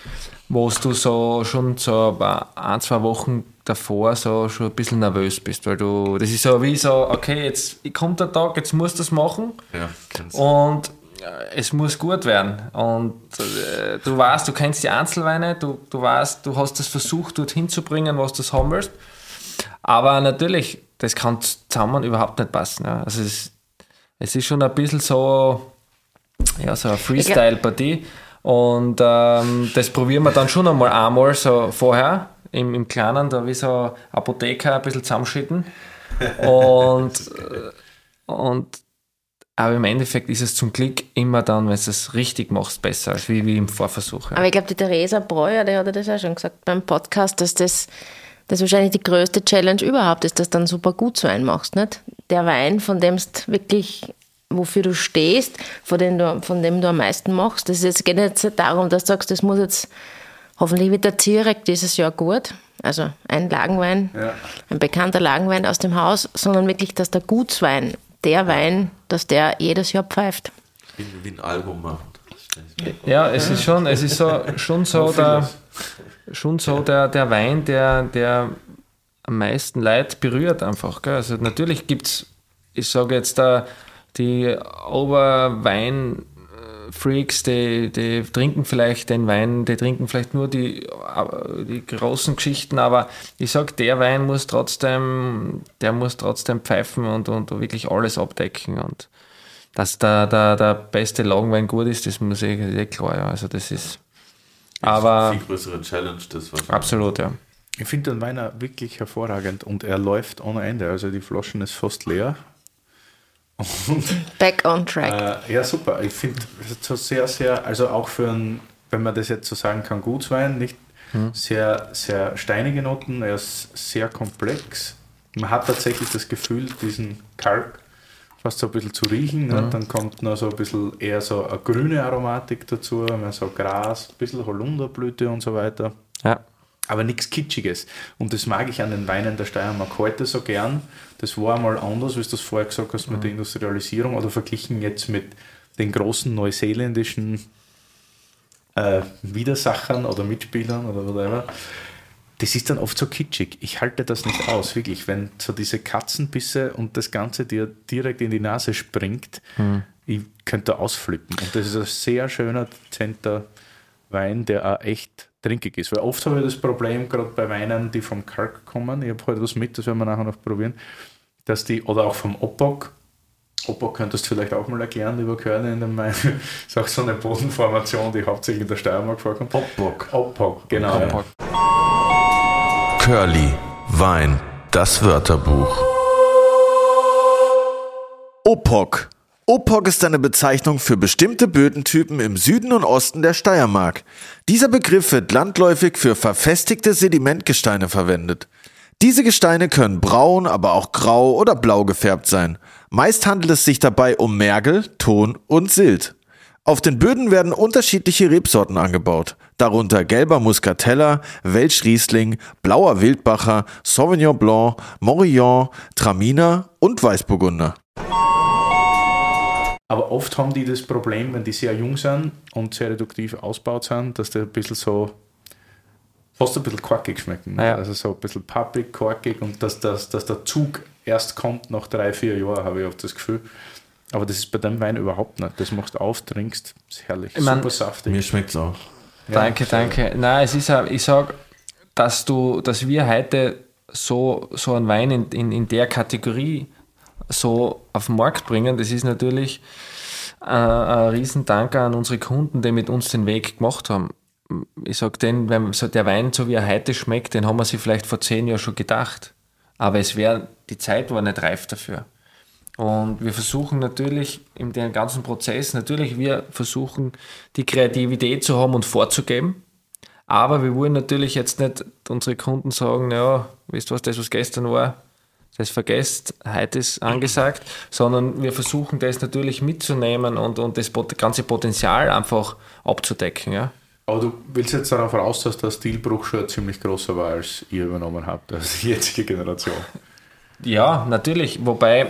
wo du so schon so ein, zwei Wochen davor so schon ein bisschen nervös bist, weil du, das ist so wie so, okay, jetzt kommt der Tag, jetzt musst du das machen. Ja, und äh, es muss gut werden. Und äh, du weißt, du kennst die Einzelweine, du, du weißt, du hast das versucht, dorthin zu bringen, was du haben willst. Aber natürlich, das kann zusammen überhaupt nicht passen. Ja. Also es, es ist schon ein bisschen so, ja, so eine Freestyle-Partie. Und ähm, das probieren wir dann schon einmal einmal so vorher im, im Kleinen, da wie so Apotheker ein bisschen zusammenschütten. Und, [LAUGHS] äh, und aber im Endeffekt ist es zum Glück immer dann, wenn du es richtig machst, besser als wie, wie im Vorversuch. Aber ich glaube, die Theresa Breuer, die hat das ja schon gesagt beim Podcast, dass das, das wahrscheinlich die größte Challenge überhaupt ist, dass du dann super gut so einen machst. Nicht? Der Wein, von dem du wirklich wofür du stehst, von dem du, von dem du am meisten machst. Das ist, es geht nicht darum, dass du sagst, das muss jetzt Hoffentlich wird der Zierek dieses Jahr gut. Also ein Lagenwein, ja. ein bekannter Lagenwein aus dem Haus, sondern wirklich, dass der Gutswein, der Wein, dass der jedes Jahr pfeift. Wie, wie ein Album macht. Ja, es ist schon, es ist so, schon so, der, schon so der, der Wein, der, der am meisten Leid berührt einfach. Gell? Also natürlich gibt es, ich sage jetzt da, die Oberwein Freaks, die, die trinken vielleicht den Wein, die trinken vielleicht nur die, die großen Geschichten, aber ich sag, der Wein muss trotzdem, der muss trotzdem pfeifen und, und wirklich alles abdecken und dass der, der, der beste Lagenwein gut ist, das muss ich, eh klar, ja. Also das ist. Aber. Viel größere Challenge, das was. Absolut, ja. Ich finde den Wein wirklich hervorragend und er läuft ohne Ende. Also die Flaschen ist fast leer. Und, [LAUGHS] Back on track. Äh, ja, super. Ich finde so sehr, sehr, also auch für ein, wenn man das jetzt so sagen kann, Gutswein, nicht hm. sehr, sehr steinige Noten, er ist sehr komplex. Man hat tatsächlich das Gefühl, diesen Kalk fast so ein bisschen zu riechen. Ne? Mhm. Dann kommt noch so ein bisschen eher so eine grüne Aromatik dazu, mehr so Gras, ein bisschen Holunderblüte und so weiter. Ja. Aber nichts Kitschiges. Und das mag ich an den Weinen der Steiermark heute so gern. Das war einmal anders, wie du das vorher gesagt hast, mit mhm. der Industrialisierung oder verglichen jetzt mit den großen neuseeländischen äh, Widersachern oder Mitspielern oder whatever das ist dann oft so kitschig. Ich halte das nicht aus, wirklich. Wenn so diese Katzenbisse und das Ganze dir direkt in die Nase springt, hm. ich könnte ausflippen. Und das ist ein sehr schöner, dezenter Wein, der auch echt trinkig ist. Weil oft habe ich das Problem, gerade bei Weinen, die vom Kalk kommen, ich habe heute was mit, das werden wir nachher noch probieren, dass die, oder auch vom Opok, Opok könntest du vielleicht auch mal erklären, lieber Körner in dem Wein. Das [LAUGHS] ist auch so eine Bodenformation, die hauptsächlich in der Steiermark vorkommt. Opok. Opok, genau. Opok. Ja. Curly, Wein, das Wörterbuch. Opok. Opok ist eine Bezeichnung für bestimmte Bödentypen im Süden und Osten der Steiermark. Dieser Begriff wird landläufig für verfestigte Sedimentgesteine verwendet. Diese Gesteine können braun, aber auch grau oder blau gefärbt sein. Meist handelt es sich dabei um Mergel, Ton und Silt. Auf den Böden werden unterschiedliche Rebsorten angebaut, darunter gelber Muscatella, Welschriesling, blauer Wildbacher, Sauvignon Blanc, Morillon, Traminer und Weißburgunder. Aber oft haben die das Problem, wenn die sehr jung sind und sehr reduktiv ausgebaut sind, dass die ein bisschen so fast ein bisschen korkig schmecken. Ja. Also so ein bisschen pappig, korkig und dass, dass, dass der Zug erst kommt nach drei, vier Jahren, habe ich oft das Gefühl. Aber das ist bei dem Wein überhaupt nicht. Das machst du auf, trinkst, ist herrlich. Ich mein, Super saftig. Mir schmeckt es auch. Danke, ja, danke. Nein, es ist, ich sage, dass du, dass wir heute so, so einen Wein in, in, in der Kategorie so auf den Markt bringen, das ist natürlich äh, ein Riesendank an unsere Kunden, die mit uns den Weg gemacht haben. Ich sage denen, wenn der Wein, so wie er heute schmeckt, den haben wir sich vielleicht vor zehn Jahren schon gedacht. Aber es wäre, die Zeit war nicht reif dafür. Und wir versuchen natürlich in dem ganzen Prozess, natürlich wir versuchen die Kreativität zu haben und vorzugeben. Aber wir wollen natürlich jetzt nicht unsere Kunden sagen, ja, wisst was, das was gestern war, das vergesst, heute ist angesagt, sondern wir versuchen das natürlich mitzunehmen und, und das ganze Potenzial einfach abzudecken. Ja. Aber du willst jetzt darauf voraus, dass der Stilbruch schon ziemlich größer war, als ihr übernommen habt, also die jetzige Generation. Ja, natürlich. Wobei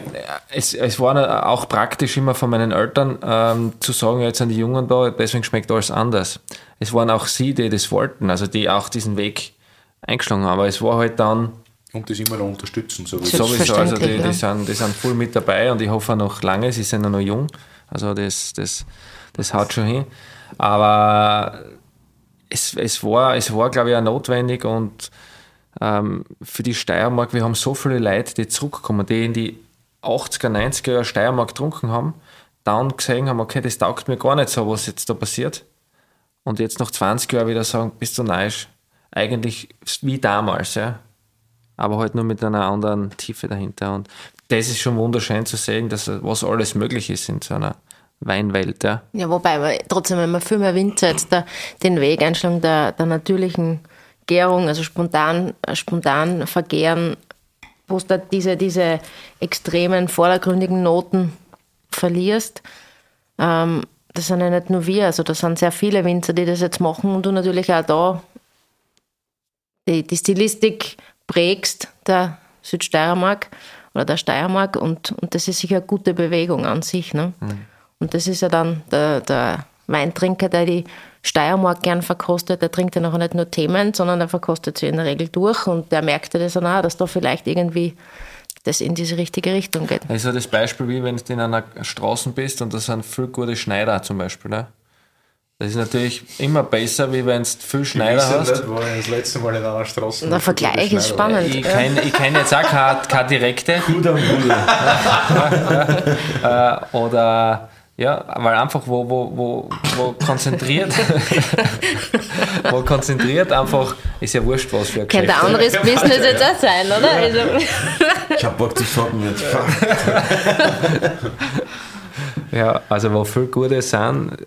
es, es war auch praktisch immer von meinen Eltern ähm, zu sagen, jetzt sind die Jungen da, deswegen schmeckt alles anders. Es waren auch sie, die das wollten, also die auch diesen Weg eingeschlagen haben. Aber es war halt dann. Und das immer noch unterstützen, sowieso. Sowieso, also die, die, sind, die sind voll mit dabei und ich hoffe noch lange, sie sind ja noch jung. Also das, das, das haut schon hin. Aber es, es war, es war glaube ich, auch notwendig und ähm, für die Steiermark, wir haben so viele Leute, die zurückkommen, die in die 80er, 90er Jahre Steiermark getrunken haben, dann gesehen haben, okay, das taugt mir gar nicht so, was jetzt da passiert. Und jetzt nach 20 Jahren wieder sagen, bist du neisch. Eigentlich wie damals, ja. Aber halt nur mit einer anderen Tiefe dahinter. Und das ist schon wunderschön zu sehen, dass was alles möglich ist in so einer Weinwelt. Ja, ja wobei wir trotzdem, wenn man viel mehr Winzer jetzt da, den Weg einschlagen der, der natürlichen Gärung, also spontan, spontan vergären, wo du diese, diese extremen, vordergründigen Noten verlierst. Ähm, das sind ja nicht nur wir, also das sind sehr viele Winzer, die das jetzt machen und du natürlich auch da die, die Stilistik prägst der Südsteiermark oder der Steiermark und, und das ist sicher eine gute Bewegung an sich. Ne? Mhm. Und das ist ja dann der, der Weintrinker, der die Steiermark gern verkostet, der trinkt ja noch nicht nur Themen, sondern er verkostet sie in der Regel durch und der merkt ja das dann auch, dass da vielleicht irgendwie das in diese richtige Richtung geht. Also das Beispiel, wie wenn du in einer Straße bist und da sind viel gute Schneider zum Beispiel. Ne? Das ist natürlich immer besser, wie wenn du viel Schneider ich hast. Nicht, wo ich das letzte Mal in einer Straße Der Vergleich ist spannend. Ich kenne kenn jetzt auch keine, keine direkte. Oder ja, weil einfach wo, wo, wo, wo konzentriert, [LAUGHS] wo konzentriert einfach, ist ja wurscht, was für ein Könnte ein anderes Business jetzt auch sein, oder? Also. Ich hab Bock zu shoppen jetzt. [LAUGHS] ja, also wo viel Gute sind,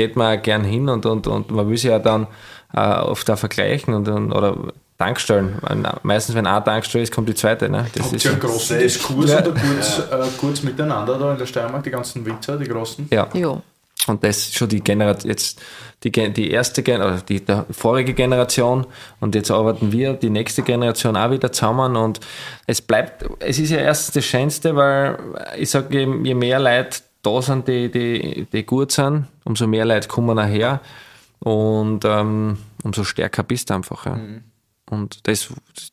geht man auch gern hin und, und, und man will sich ja dann äh, oft auch vergleichen und, und, oder Tankstellen. Meistens, wenn eine Tankstelle ist, kommt die zweite. Ne? Das Habt ist einen großen Diskurs ja. oder kurz, äh, kurz miteinander da in der Steiermark, die ganzen Winzer, die großen? Ja. ja. Und das ist schon die Generation, jetzt die, die erste Generation, die, die vorige Generation und jetzt arbeiten wir, die nächste Generation auch wieder zusammen und es bleibt, es ist ja erst das Schönste, weil ich sage, je, je mehr Leute da sind, die, die, die gut sind, umso mehr Leute kommen nachher und ähm, umso stärker bist du einfach. Ja. Mhm. Und das,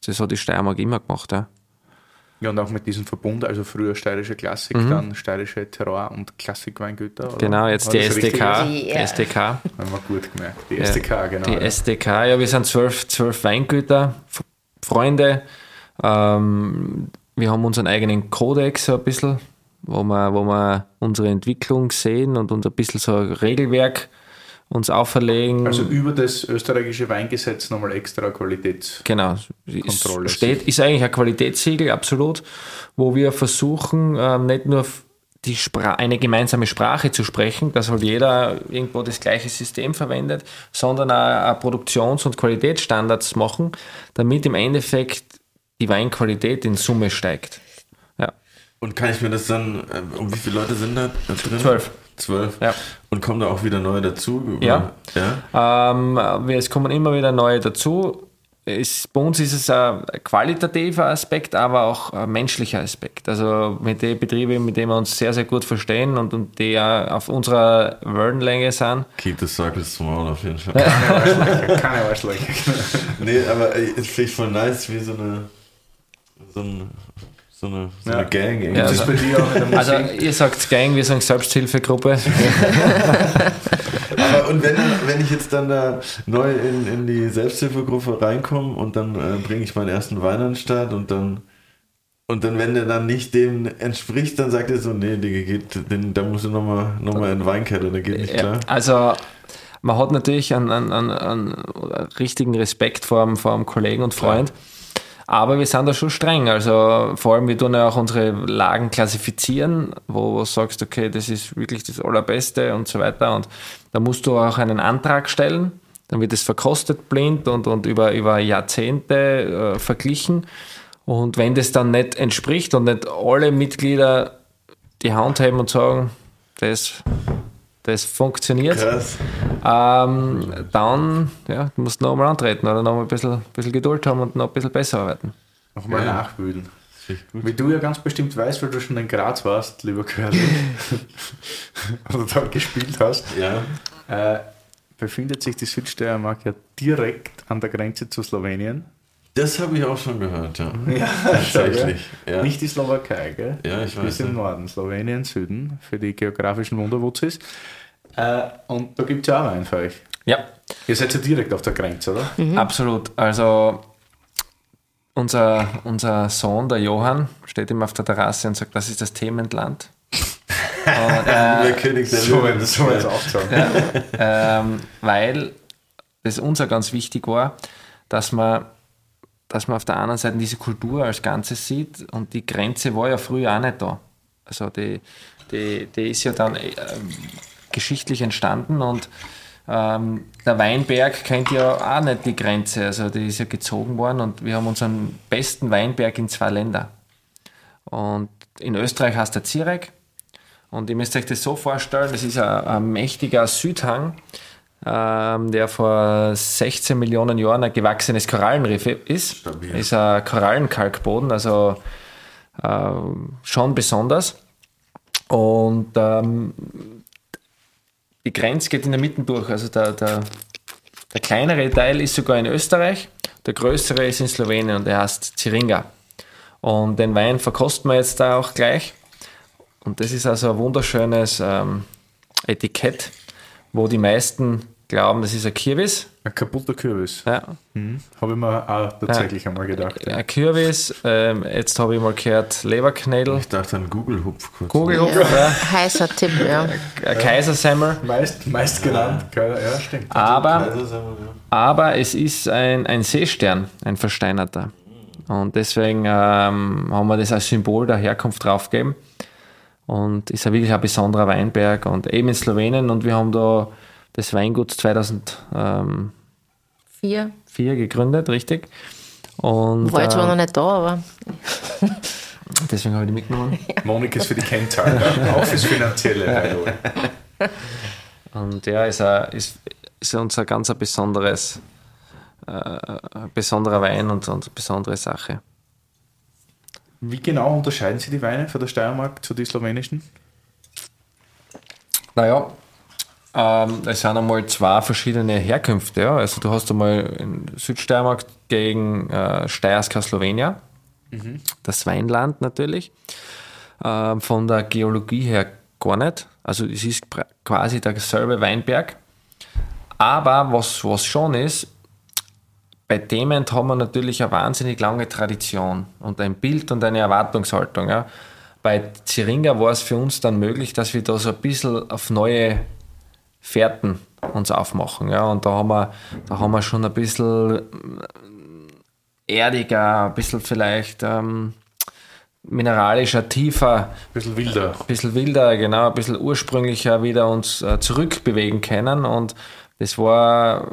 das hat die Steiermark immer gemacht. Ja. Ja, und auch mit diesem Verbund, also früher steirische Klassik, mhm. dann steirische Terror- und Klassikweingüter. Genau, jetzt die SDK. Die SDK. Haben wir gut gemerkt. Die SDK, ja, genau. Die ja. SDK, ja, wir sind zwölf, zwölf Weingüter, Freunde. Ähm, wir haben unseren eigenen Kodex so ein bisschen, wo wir, wo wir unsere Entwicklung sehen und unser bisschen so ein Regelwerk uns auferlegen. Also über das österreichische Weingesetz nochmal extra Qualitätskontrolle. Genau, ist, steht, ist eigentlich ein Qualitätssiegel, absolut, wo wir versuchen, ähm, nicht nur die eine gemeinsame Sprache zu sprechen, dass halt jeder irgendwo das gleiche System verwendet, sondern auch Produktions- und Qualitätsstandards machen, damit im Endeffekt die Weinqualität in Summe steigt. Und kann ich mir das dann, äh, um wie viele Leute sind da drin? Zwölf. Zwölf. Ja. Und kommen da auch wieder neue dazu? Ja. ja? Ähm, es kommen immer wieder neue dazu. Es, bei uns ist es ein qualitativer Aspekt, aber auch ein menschlicher Aspekt. Also mit den Betrieben, mit denen wir uns sehr, sehr gut verstehen und, und die ja auf unserer Wellenlänge sind. Keep the circles small auf jeden Fall. Keine Arschlöcher. [LAUGHS] nee, aber es finde ich voll nice, wie so eine so ein so eine, so ja. eine Gang. Ja, also, bei dir auch in der also ihr sagt Gang, wir sagen Selbsthilfegruppe. [LAUGHS] Aber und wenn, wenn ich jetzt dann da neu in, in die Selbsthilfegruppe reinkomme und dann äh, bringe ich meinen ersten Wein an den Start und dann und dann, wenn der dann nicht dem entspricht, dann sagt er so, nee, Digga, geht, den, da musst du nochmal noch mal in den Weinkeller, der geht nicht klar. Ja, also man hat natürlich einen, einen, einen, einen richtigen Respekt vor einem, vor einem Kollegen und Freund. Klar aber wir sind da schon streng. Also vor allem, wir tun ja auch unsere Lagen klassifizieren, wo du sagst, okay, das ist wirklich das Allerbeste und so weiter. Und da musst du auch einen Antrag stellen. Dann wird es verkostet blind und, und über, über Jahrzehnte äh, verglichen. Und wenn das dann nicht entspricht und nicht alle Mitglieder die Hand heben und sagen, das das funktioniert. Ähm, dann ja, du musst du nochmal antreten oder nochmal ein bisschen, bisschen Geduld haben und noch ein bisschen besser arbeiten. Nochmal ja. nachwühlen. Wie du ja ganz bestimmt weißt, weil du schon in Graz warst, lieber Curly, [LAUGHS] [LAUGHS] oder dort gespielt hast, ja. äh, befindet sich die Südsteiermark ja direkt an der Grenze zu Slowenien. Das habe ich auch schon gehört, ja. [LAUGHS] ja Tatsächlich. Ja. Nicht die Slowakei, gell? Ja, ich weiß. Bis im Norden, Slowenien, Süden, für die geografischen Wunderwutzis. Äh, und da gibt es ja auch Wein für euch. Ja. Ihr seid ja direkt auf der Grenze, oder? Mhm. Absolut. Also unser, unser Sohn, der Johann, steht immer auf der Terrasse und sagt, das ist das Themenland. [LAUGHS] und, äh, König der so, Löwen. So jetzt auch sagen. Ja, ähm, weil das uns auch ganz wichtig war, dass man, dass man auf der anderen Seite diese Kultur als Ganzes sieht und die Grenze war ja früher auch nicht da. Also die, die, die ist ja dann äh, geschichtlich entstanden und ähm, der Weinberg kennt ja auch nicht die Grenze, also die ist ja gezogen worden und wir haben unseren besten Weinberg in zwei Ländern. Und in Österreich heißt der Zirek und ihr müsst euch das so vorstellen, das ist ein, ein mächtiger Südhang, ähm, der vor 16 Millionen Jahren ein gewachsenes Korallenriff ist. Stabil. Ist ein Korallenkalkboden, also äh, schon besonders. Und ähm, die Grenze geht in der Mitte durch. Also der, der, der kleinere Teil ist sogar in Österreich, der größere ist in Slowenien und der heißt Ziringa. Und den Wein verkosten wir jetzt da auch gleich. Und das ist also ein wunderschönes ähm, Etikett, wo die meisten glauben, das ist ein Kürbis. Ein kaputter Kürbis. Ja. Mhm. Habe ich mir auch tatsächlich ja. einmal gedacht. Ja. Ein Kürbis, ähm, jetzt habe ich mal gehört, Leberknädel. Ich dachte an Google-Hupf kurz. Google-Hupf, ja. ja. Heißer Tipp, ja. Ein Kaisersemmel. Meist, meist genannt, ja, stimmt. Aber, aber es ist ein, ein Seestern, ein versteinerter. Und deswegen ähm, haben wir das als Symbol der Herkunft draufgegeben. Und ist ja wirklich ein besonderer Weinberg und eben in Slowenien. Und wir haben da das Weingut 2004 Vier gegründet, richtig. Und, War jetzt äh, noch nicht da, aber. [LAUGHS] deswegen habe ich die mitgenommen. [LAUGHS] Ja. Monik ist für die Kennzahlen, auch fürs Finanzielle. und ja, ist, ein, ist, ist uns ein ganz ein besonderes, äh, besonderer Wein und, und eine besondere Sache. Wie genau unterscheiden Sie die Weine von der Steiermark zu den slowenischen? Naja, ähm, es sind einmal zwei verschiedene Herkünfte. Ja. Also du hast einmal in Südsteiermark gegen äh, Steierska Slowenia, mhm. das Weinland natürlich. Ähm, von der Geologie her gar nicht. Also es ist quasi derselbe Weinberg. Aber was, was schon ist, bei Dement haben wir natürlich eine wahnsinnig lange Tradition und ein Bild und eine Erwartungshaltung. Ja. Bei Ziringa war es für uns dann möglich, dass wir da so ein bisschen auf neue Fährten uns aufmachen. Ja. Und da haben, wir, da haben wir schon ein bisschen erdiger, ein bisschen vielleicht ähm, mineralischer, tiefer. Ein bisschen wilder. Ein bisschen wilder, genau, ein bisschen ursprünglicher wieder uns äh, zurückbewegen können. Und das war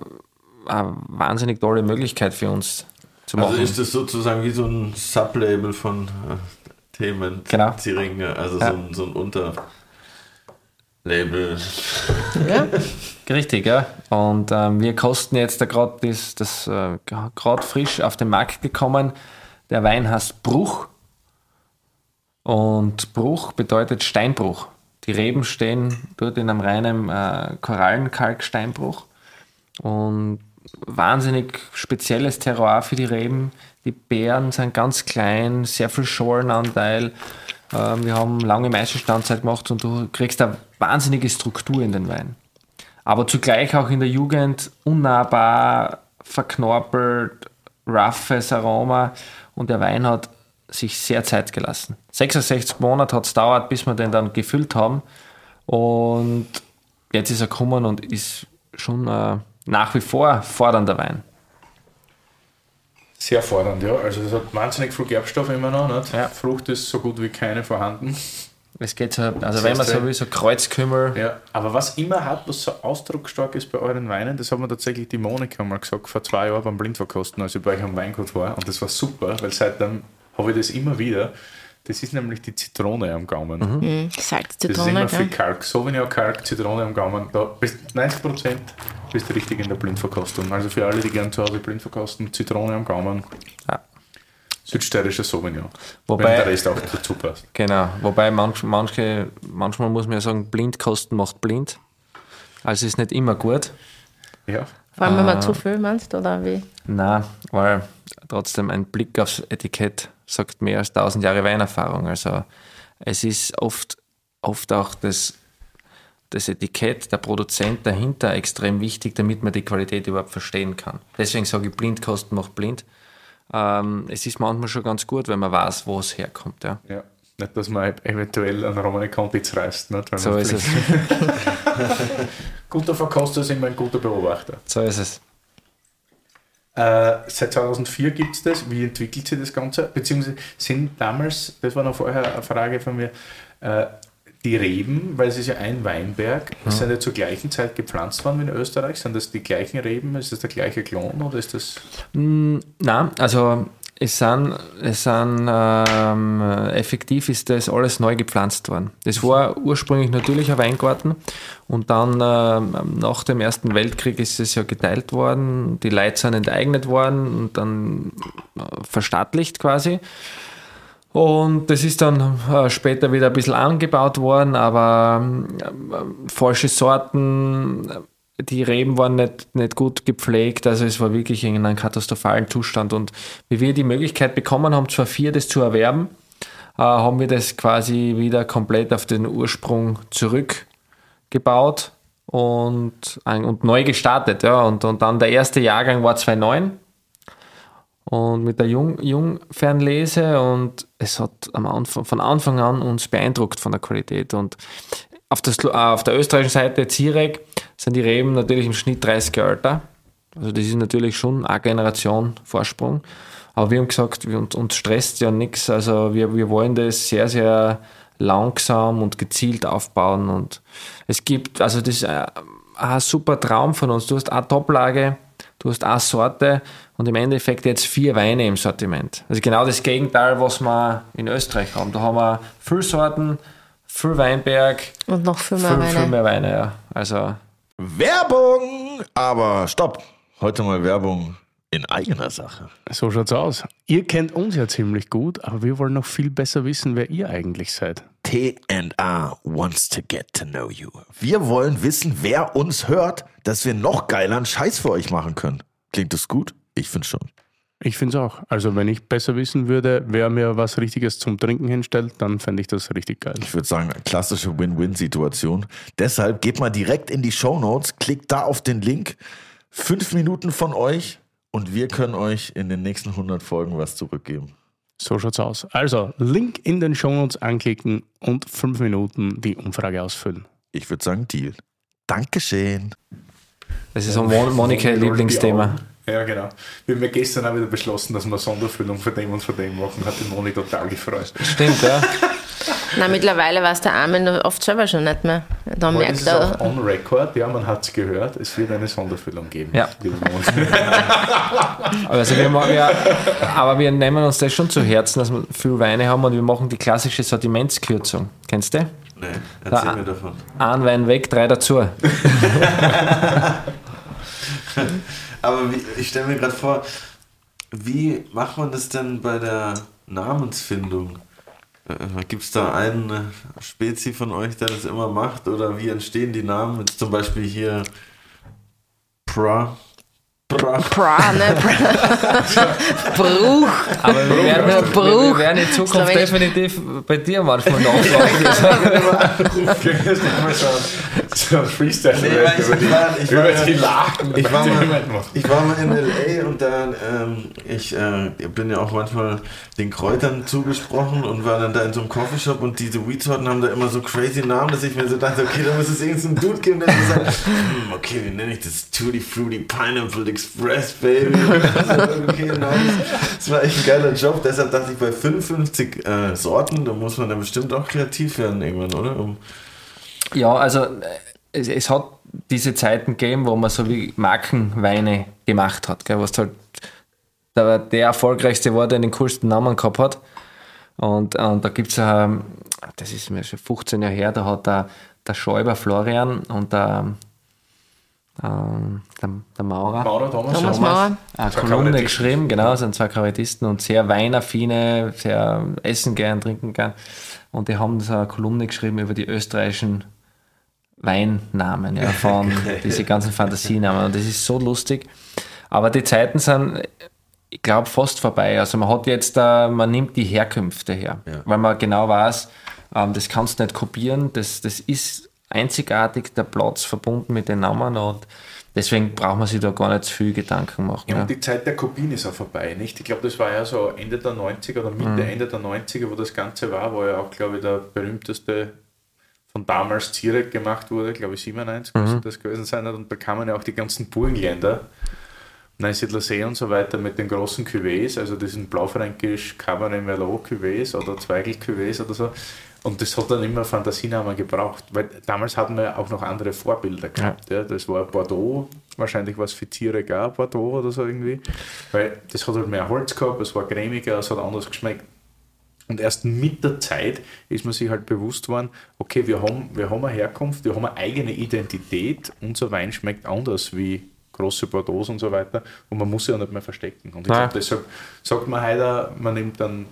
eine wahnsinnig tolle Möglichkeit für uns zu also machen. Also ist das sozusagen wie so ein Sublabel von äh, Themen, genau. Ziringe, also ja. so, ein, so ein Unterlabel. Ja, [LAUGHS] richtig, ja. Und ähm, wir kosten jetzt da gerade das, das äh, gerade frisch auf den Markt gekommen. Der Wein heißt Bruch. Und Bruch bedeutet Steinbruch. Die Reben stehen dort in einem reinen äh, Korallenkalksteinbruch. Und wahnsinnig spezielles Terroir für die Reben. Die Beeren sind ganz klein, sehr viel Scholenanteil. Ähm, wir haben lange Meisterstandzeit gemacht und du kriegst da wahnsinnige Struktur in den Wein. Aber zugleich auch in der Jugend unnahbar, verknorpelt, roughes Aroma und der Wein hat sich sehr Zeit gelassen. 66 Monate hat es dauert, bis wir den dann gefüllt haben und jetzt ist er gekommen und ist schon äh, nach wie vor fordernder Wein. Sehr fordernd, ja. Also es hat wahnsinnig viel Gerbstoff immer noch. Nicht? Ja. Frucht ist so gut wie keine vorhanden. Es geht so, also das wenn man so will, so Kreuzkümmel. Ja, aber was immer hat, was so ausdrucksstark ist bei euren Weinen, das hat mir tatsächlich die Monika mal gesagt, vor zwei Jahren beim Blindverkosten, als ich bei euch am Weingut war. Und das war super, weil seitdem habe ich das immer wieder. Das ist nämlich die Zitrone am Gaumen. Mhm. mhm. Salz, Zitrone. Das ist immer viel Kalk. Sauvignon, Kalk, Zitrone am Gaumen. Da bist 90 Prozent bist du richtig in der Blindverkostung. Also für alle, die gerne zu Hause blind verkosten, Zitrone am Gaumen. Ja. Südsteirischer Sauvignon. Wobei, wenn der Rest auch dazu passt. Genau. Wobei manch, manche, manchmal muss man ja sagen, Blindkosten macht blind. Also ist nicht immer gut. Ja. Vor allem, wenn man äh, zu viel meinst, oder wie? Nein, weil trotzdem ein Blick aufs Etikett sagt mehr als 1000 Jahre Weinerfahrung. Also es ist oft, oft auch das, das Etikett, der Produzent dahinter extrem wichtig, damit man die Qualität überhaupt verstehen kann. Deswegen sage ich, Blindkosten macht blind. Ähm, es ist manchmal schon ganz gut, wenn man weiß, wo es herkommt. Ja. ja. Nicht, dass man eventuell einen Romane Kontitz reißt. Nicht? so ist es. [LAUGHS] guter Verkoster ist immer ein guter Beobachter. So ist es. Äh, seit 2004 gibt es das. Wie entwickelt sich das Ganze? Beziehungsweise sind damals, das war noch vorher eine Frage von mir, äh, die Reben, weil es ist ja ein Weinberg, mhm. sind ja zur gleichen Zeit gepflanzt worden wie in Österreich? Sind das die gleichen Reben? Ist das der gleiche Klon oder ist das? Mm, nein, also es sind, es sind ähm, effektiv ist das alles neu gepflanzt worden. Das war ursprünglich natürlich ein Weingarten und dann ähm, nach dem Ersten Weltkrieg ist es ja geteilt worden, die Leute sind enteignet worden und dann äh, verstaatlicht quasi. Und das ist dann äh, später wieder ein bisschen angebaut worden, aber äh, falsche Sorten, die Reben waren nicht, nicht gut gepflegt, also es war wirklich in einem katastrophalen Zustand. Und wie wir die Möglichkeit bekommen haben, zwar vier das zu erwerben, äh, haben wir das quasi wieder komplett auf den Ursprung zurückgebaut und, und neu gestartet. Ja. Und, und dann der erste Jahrgang war 2009 und mit der Jung, Jungfernlese und es hat am Anfang, von Anfang an uns beeindruckt von der Qualität. Und auf, das, auf der österreichischen Seite Zirek sind die Reben natürlich im Schnitt 30 Jahre älter. Also das ist natürlich schon eine Generation Vorsprung. Aber wir haben gesagt, uns, uns stresst ja nichts. Also wir, wir wollen das sehr, sehr langsam und gezielt aufbauen. Und es gibt, also das ist ein, ein super Traum von uns. Du hast eine Toplage, du hast eine Sorte und im Endeffekt jetzt vier Weine im Sortiment. Also genau das Gegenteil, was wir in Österreich haben. Da haben wir viel Sorten, viel Weinberg. Und noch viel mehr viel, Weine. Viel mehr Weine, ja. Also. Werbung! Aber stopp! Heute mal Werbung in eigener Sache. So schaut's aus. Ihr kennt uns ja ziemlich gut, aber wir wollen noch viel besser wissen, wer ihr eigentlich seid. T&A wants to get to know you. Wir wollen wissen, wer uns hört, dass wir noch geileren Scheiß für euch machen können. Klingt das gut? Ich finde schon. Ich finde es auch. Also wenn ich besser wissen würde, wer mir was Richtiges zum Trinken hinstellt, dann fände ich das richtig geil. Ich würde sagen, eine klassische Win-Win-Situation. Deshalb geht mal direkt in die Show Notes, klickt da auf den Link. Fünf Minuten von euch und wir können euch in den nächsten 100 Folgen was zurückgeben. So schaut's aus. Also, Link in den Show Notes anklicken und fünf Minuten die Umfrage ausfüllen. Ich würde sagen, Deal. Dankeschön. Das ist ein Monika-Lieblingsthema. Ja, genau. Wir haben ja gestern auch wieder beschlossen, dass wir eine Sonderfüllung von dem und von dem machen. Hat die Moni total gefreut. Stimmt, ja. [LAUGHS] Na, mittlerweile weiß der Armin oft selber schon nicht mehr. Da merkt das ist er. on record, ja, man hat es gehört. Es wird eine Sonderfüllung geben. Ja. [LAUGHS] also wir machen ja, aber wir nehmen uns das schon zu Herzen, dass wir viel Weine haben und wir machen die klassische Sortimentskürzung. Kennst du? Nee, erzähl da, mir davon. Ein Wein weg, drei dazu. [LAUGHS] Aber wie, ich stelle mir gerade vor, wie macht man das denn bei der Namensfindung? Äh, Gibt es da einen Spezi von euch, der das immer macht? Oder wie entstehen die Namen? Jetzt zum Beispiel hier Pra Bra. Bra, ne? [LAUGHS] Bruch. Aber wir werden, Bruch. Wir, werden in Zukunft definitiv bei dir manchmal nachfragen. [LAUGHS] so ein Freestyle nee, ich, über, die, war, ich über die Lachen. Ich war, mal, ich war mal in L.A. und dann, ähm, ich äh, bin ja auch manchmal den Kräutern zugesprochen und war dann da in so einem Coffeeshop und diese Weedsorten haben da immer so crazy Namen, dass ich mir so dachte, okay, da muss es irgendeinen Dude geben, der so sagt, hm, okay, wie nenne ich das? Tutti Fruity Pineapple Express, Baby. [LAUGHS] okay, nice. Das war echt ein geiler Job. Deshalb dachte ich, bei 55 äh, Sorten, da muss man dann bestimmt auch kreativ werden irgendwann, oder? Um ja, also äh, es, es, hat diese Zeiten gegeben, wo man so wie Markenweine gemacht hat, gell, was halt der, der erfolgreichste war, der den coolsten Namen gehabt hat. Und, und da gibt es, ähm, das ist mir schon 15 Jahre her, da hat der, der Schäuber Florian und der ähm, der, der, Maurer, Maurer Thomas, Thomas Maurer. eine Kolumne geschrieben, genau, sind zwei Kabarettisten und sehr weinaffine, sehr essen gern, trinken gern. Und die haben so eine Kolumne geschrieben über die österreichischen Weinnamen, ja, [LAUGHS] von diese ganzen Fantasienamen. Und das ist so lustig. Aber die Zeiten sind, ich glaube, fast vorbei. Also man hat jetzt, uh, man nimmt die Herkünfte her, ja. weil man genau weiß, um, ähm, das kannst du nicht kopieren, das, das ist einzigartig, der Platz verbunden mit den Namen und deswegen braucht man sich da gar nicht zu viel Gedanken machen. Ja, und die Zeit der Kopien ist auch vorbei, nicht? Ich glaube, das war ja so Ende der 90er oder Mitte, mhm. Ende der 90er, wo das Ganze war, wo ja auch, glaube ich, der berühmteste von damals Zirek gemacht wurde, glaube ich 97 mhm. das gewesen sein und da kamen ja auch die ganzen Burgenländer, Neusiedler See und so weiter mit den großen Cuvées, also diesen Blaufränkisch Cabernet Merlot Cuvées oder Zweigel Cuvées oder so und das hat dann immer Fantasienamen gebraucht, weil damals hatten wir auch noch andere Vorbilder gehabt. Ja. ja. das war Bordeaux, wahrscheinlich was für Tiere gab, Bordeaux oder so irgendwie. Weil das hat halt mehr Holz gehabt, es war cremiger, es hat anders geschmeckt. Und erst mit der Zeit ist man sich halt bewusst worden, okay, wir haben, wir haben eine Herkunft, wir haben eine eigene Identität, unser Wein schmeckt anders wie große Bordeaux und so weiter und man muss ja nicht mehr verstecken. Und ich glaube, deshalb sagt man heute, man nimmt dann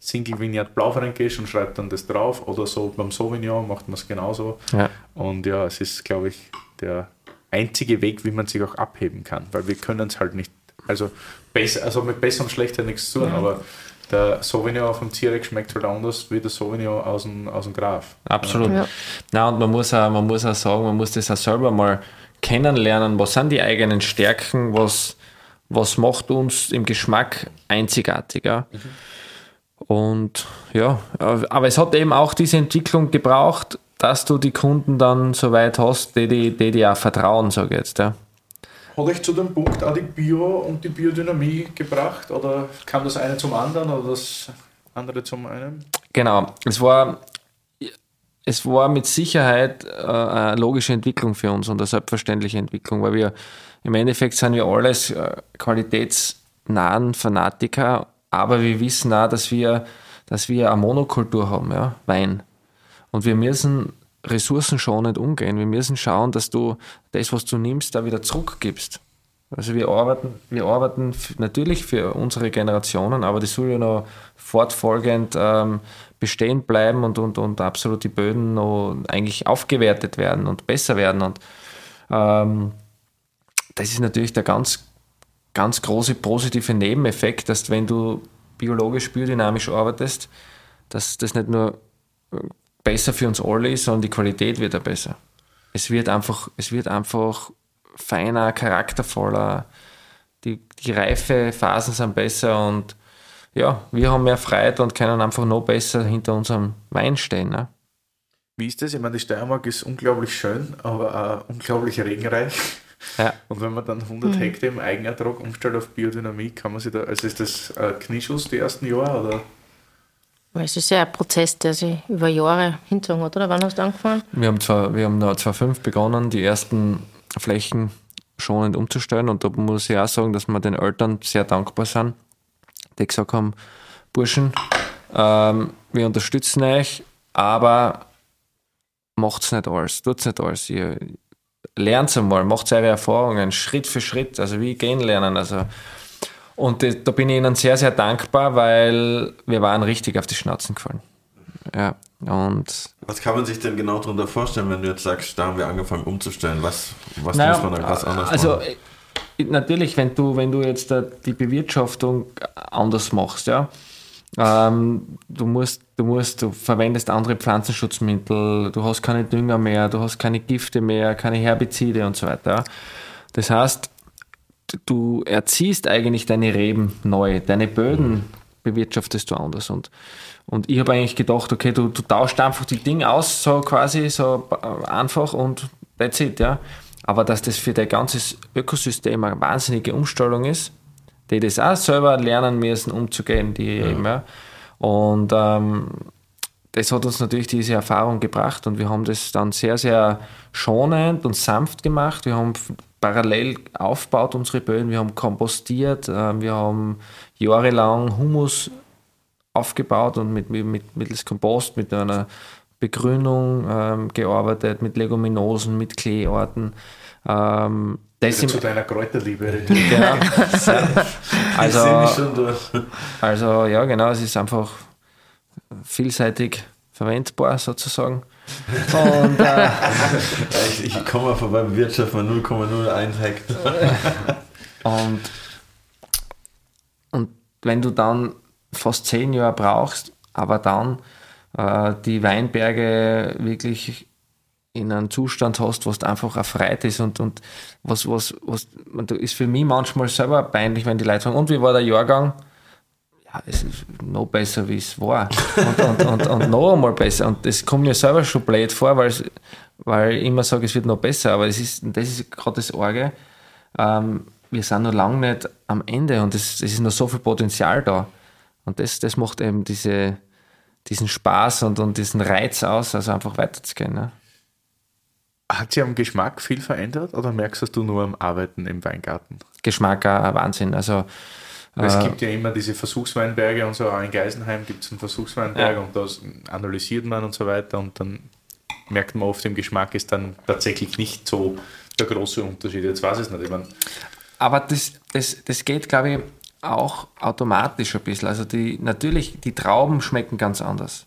Single Vignette Blaufränkisch und schreibt dann das drauf oder so beim Sauvignon macht man es genauso. Ja. Und ja, es ist, glaube ich, der einzige Weg, wie man sich auch abheben kann, weil wir können es halt nicht, also, besser, also mit besser und schlechter nichts zu tun, ja. aber der Sauvignon auf dem Zierek schmeckt halt anders wie der Sauvignon aus dem, aus dem Graf. Absolut. Ja. Na, und man muss, auch, man muss auch sagen, man muss das auch selber mal kennenlernen, was sind die eigenen Stärken, was, was macht uns im Geschmack einzigartiger. Mhm. Und ja, aber es hat eben auch diese Entwicklung gebraucht, dass du die Kunden dann so weit hast, die, die, die dir auch vertrauen, sage ich jetzt. Ja. Hat euch zu dem Punkt auch die Bio- und die Biodynamie gebracht oder kam das eine zum anderen oder das andere zum einen? Genau, es war, es war mit Sicherheit äh, eine logische Entwicklung für uns und eine selbstverständliche Entwicklung, weil wir im Endeffekt sind wir alles äh, qualitätsnahen Fanatiker, aber wir wissen auch, dass wir, dass wir eine Monokultur haben, ja, Wein. Und wir müssen ressourcenschonend umgehen. Wir müssen schauen, dass du das, was du nimmst, da wieder zurückgibst. Also wir arbeiten, wir arbeiten natürlich für unsere Generationen, aber das soll ja noch fortfolgend ähm, bestehen bleiben und, und, und absolut die Böden noch eigentlich aufgewertet werden und besser werden. Und ähm, das ist natürlich der ganz, ganz große positive Nebeneffekt, dass wenn du biologisch, biodynamisch arbeitest, dass das nicht nur besser für uns alle ist, sondern die Qualität wird auch besser. Es wird einfach, es wird einfach feiner, charaktervoller, die, die Reifephasen sind besser und ja, wir haben mehr Freiheit und können einfach noch besser hinter unserem Wein stehen. Ne? Wie ist das? Ich meine, die Steiermark ist unglaublich schön, aber auch unglaublich regenreich. Ja. Und wenn man dann 100 mhm. Hektar im Eigenertrag umstellt auf Biodynamie, kann man sich da, also ist das ein Knieschuss die ersten Jahre oder? Es ist ja ein Prozess, der sich über Jahre hinzogen hat, oder? Wann hast du angefangen? Wir haben, zwar, wir haben 2005 begonnen, die ersten Flächen schonend umzustellen und da muss ich auch sagen, dass wir den Eltern sehr dankbar sind, die gesagt haben, Burschen, ähm, wir unterstützen euch, aber macht's nicht alles, tut's nicht alles. Ihr lernt einmal, macht eure Erfahrungen Schritt für Schritt, also wie gehen lernen, also und da bin ich Ihnen sehr, sehr dankbar, weil wir waren richtig auf die Schnauzen gefallen. Ja, und was kann man sich denn genau darunter vorstellen, wenn du jetzt sagst, da haben wir angefangen umzustellen? Was, was naja, muss man dann ganz anders also, machen? Also natürlich, wenn du, wenn du jetzt die Bewirtschaftung anders machst, ja, ähm, du musst, du musst, du verwendest andere Pflanzenschutzmittel, du hast keine Dünger mehr, du hast keine Gifte mehr, keine Herbizide und so weiter. Das heißt, du erziehst eigentlich deine Reben neu, deine Böden bewirtschaftest du anders. Und, und ich habe eigentlich gedacht, okay, du, du tauscht einfach die Dinge aus, so quasi, so einfach und that's it, ja. Aber dass das für dein ganzes Ökosystem eine wahnsinnige Umstellung ist, die das auch selber lernen müssen, umzugehen, die ja. eben, ja. Und ähm, das hat uns natürlich diese Erfahrung gebracht und wir haben das dann sehr, sehr schonend und sanft gemacht. Wir haben parallel aufgebaut, unsere Böden. Wir haben kompostiert, äh, wir haben jahrelang Humus aufgebaut und mit, mit, mittels Kompost, mit einer Begrünung ähm, gearbeitet, mit Leguminosen, mit Kleeorten. Ähm, das zu deiner Kräuterliebe. Genau. [LAUGHS] also, also ja, genau, es ist einfach vielseitig verwendbar sozusagen. Und, äh, [LAUGHS] ich, ich komme mal vorbei Wirtschaft mal 0,01 Hektar. [LAUGHS] und, und wenn du dann fast zehn Jahre brauchst, aber dann äh, die Weinberge wirklich in einem Zustand hast, was einfach erfreut ist und, und was, was, was ist für mich manchmal selber peinlich, wenn die Leute sagen, und wie war der Jahrgang? ja, es ist noch besser, wie es war. Und, und, und, und noch einmal besser. Und das kommt mir selber schon blöd vor, weil, weil ich immer sage, es wird noch besser. Aber das ist, das ist gerade das Orge. Ähm, wir sind noch lange nicht am Ende und es, es ist noch so viel Potenzial da. Und das, das macht eben diese, diesen Spaß und, und diesen Reiz aus, also einfach weiterzugehen. Ne? Hat sich am Geschmack viel verändert oder merkst du nur am Arbeiten im Weingarten? Geschmack auch Wahnsinn. Also es äh, gibt ja immer diese Versuchsweinberge und so, auch in Geisenheim gibt es einen Versuchsweinberg ja. und das analysiert man und so weiter und dann merkt man oft im Geschmack ist dann tatsächlich nicht so der große Unterschied. Jetzt weiß ich es nicht. Ich mein, Aber das, das, das geht, glaube ich, auch automatisch ein bisschen. Also die, natürlich, die Trauben schmecken ganz anders.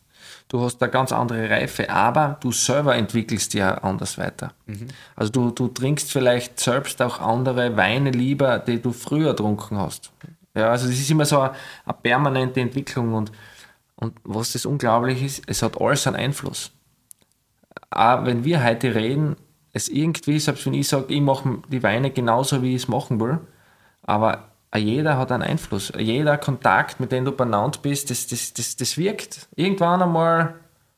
Du hast eine ganz andere Reife, aber du selber entwickelst ja anders weiter. Mhm. Also du, du trinkst vielleicht selbst auch andere Weine lieber, die du früher getrunken hast. Ja, also das ist immer so eine, eine permanente Entwicklung und, und was das unglaublich ist, es hat alles einen Einfluss. Auch wenn wir heute reden, es irgendwie, selbst wenn ich sage, ich mache die Weine genauso, wie ich es machen will, aber jeder hat einen Einfluss. Jeder Kontakt, mit dem du benannt bist, das, das, das, das wirkt. Irgendwann einmal.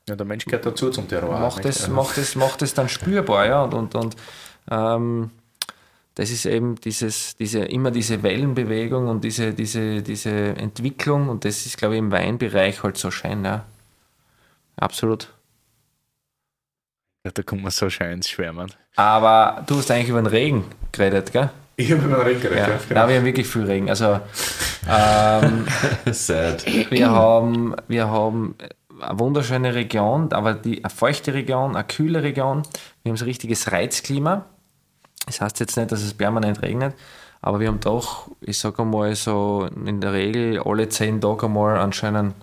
Ja, der Mensch gehört dazu zum Terror. Macht es, macht es, macht es dann spürbar, ja. Und, und, und ähm, das ist eben dieses, diese, immer diese Wellenbewegung und diese, diese, diese Entwicklung. Und das ist, glaube ich, im Weinbereich halt so schön, ja. Absolut. Ja, da kommt man so schön ins Schwärmen. Aber du hast eigentlich über den Regen geredet, gell? Ich habe über den Regen geredet, ja. genau. Nein, wir haben wirklich viel Regen. Also, ähm, [LAUGHS] Sad. Wir haben, wir haben eine wunderschöne Region, aber die, eine feuchte Region, eine kühle Region. Wir haben so ein richtiges Reizklima. Das heißt jetzt nicht, dass es permanent regnet, aber wir haben doch, ich sage einmal so, in der Regel alle zehn Tage einmal einen schönen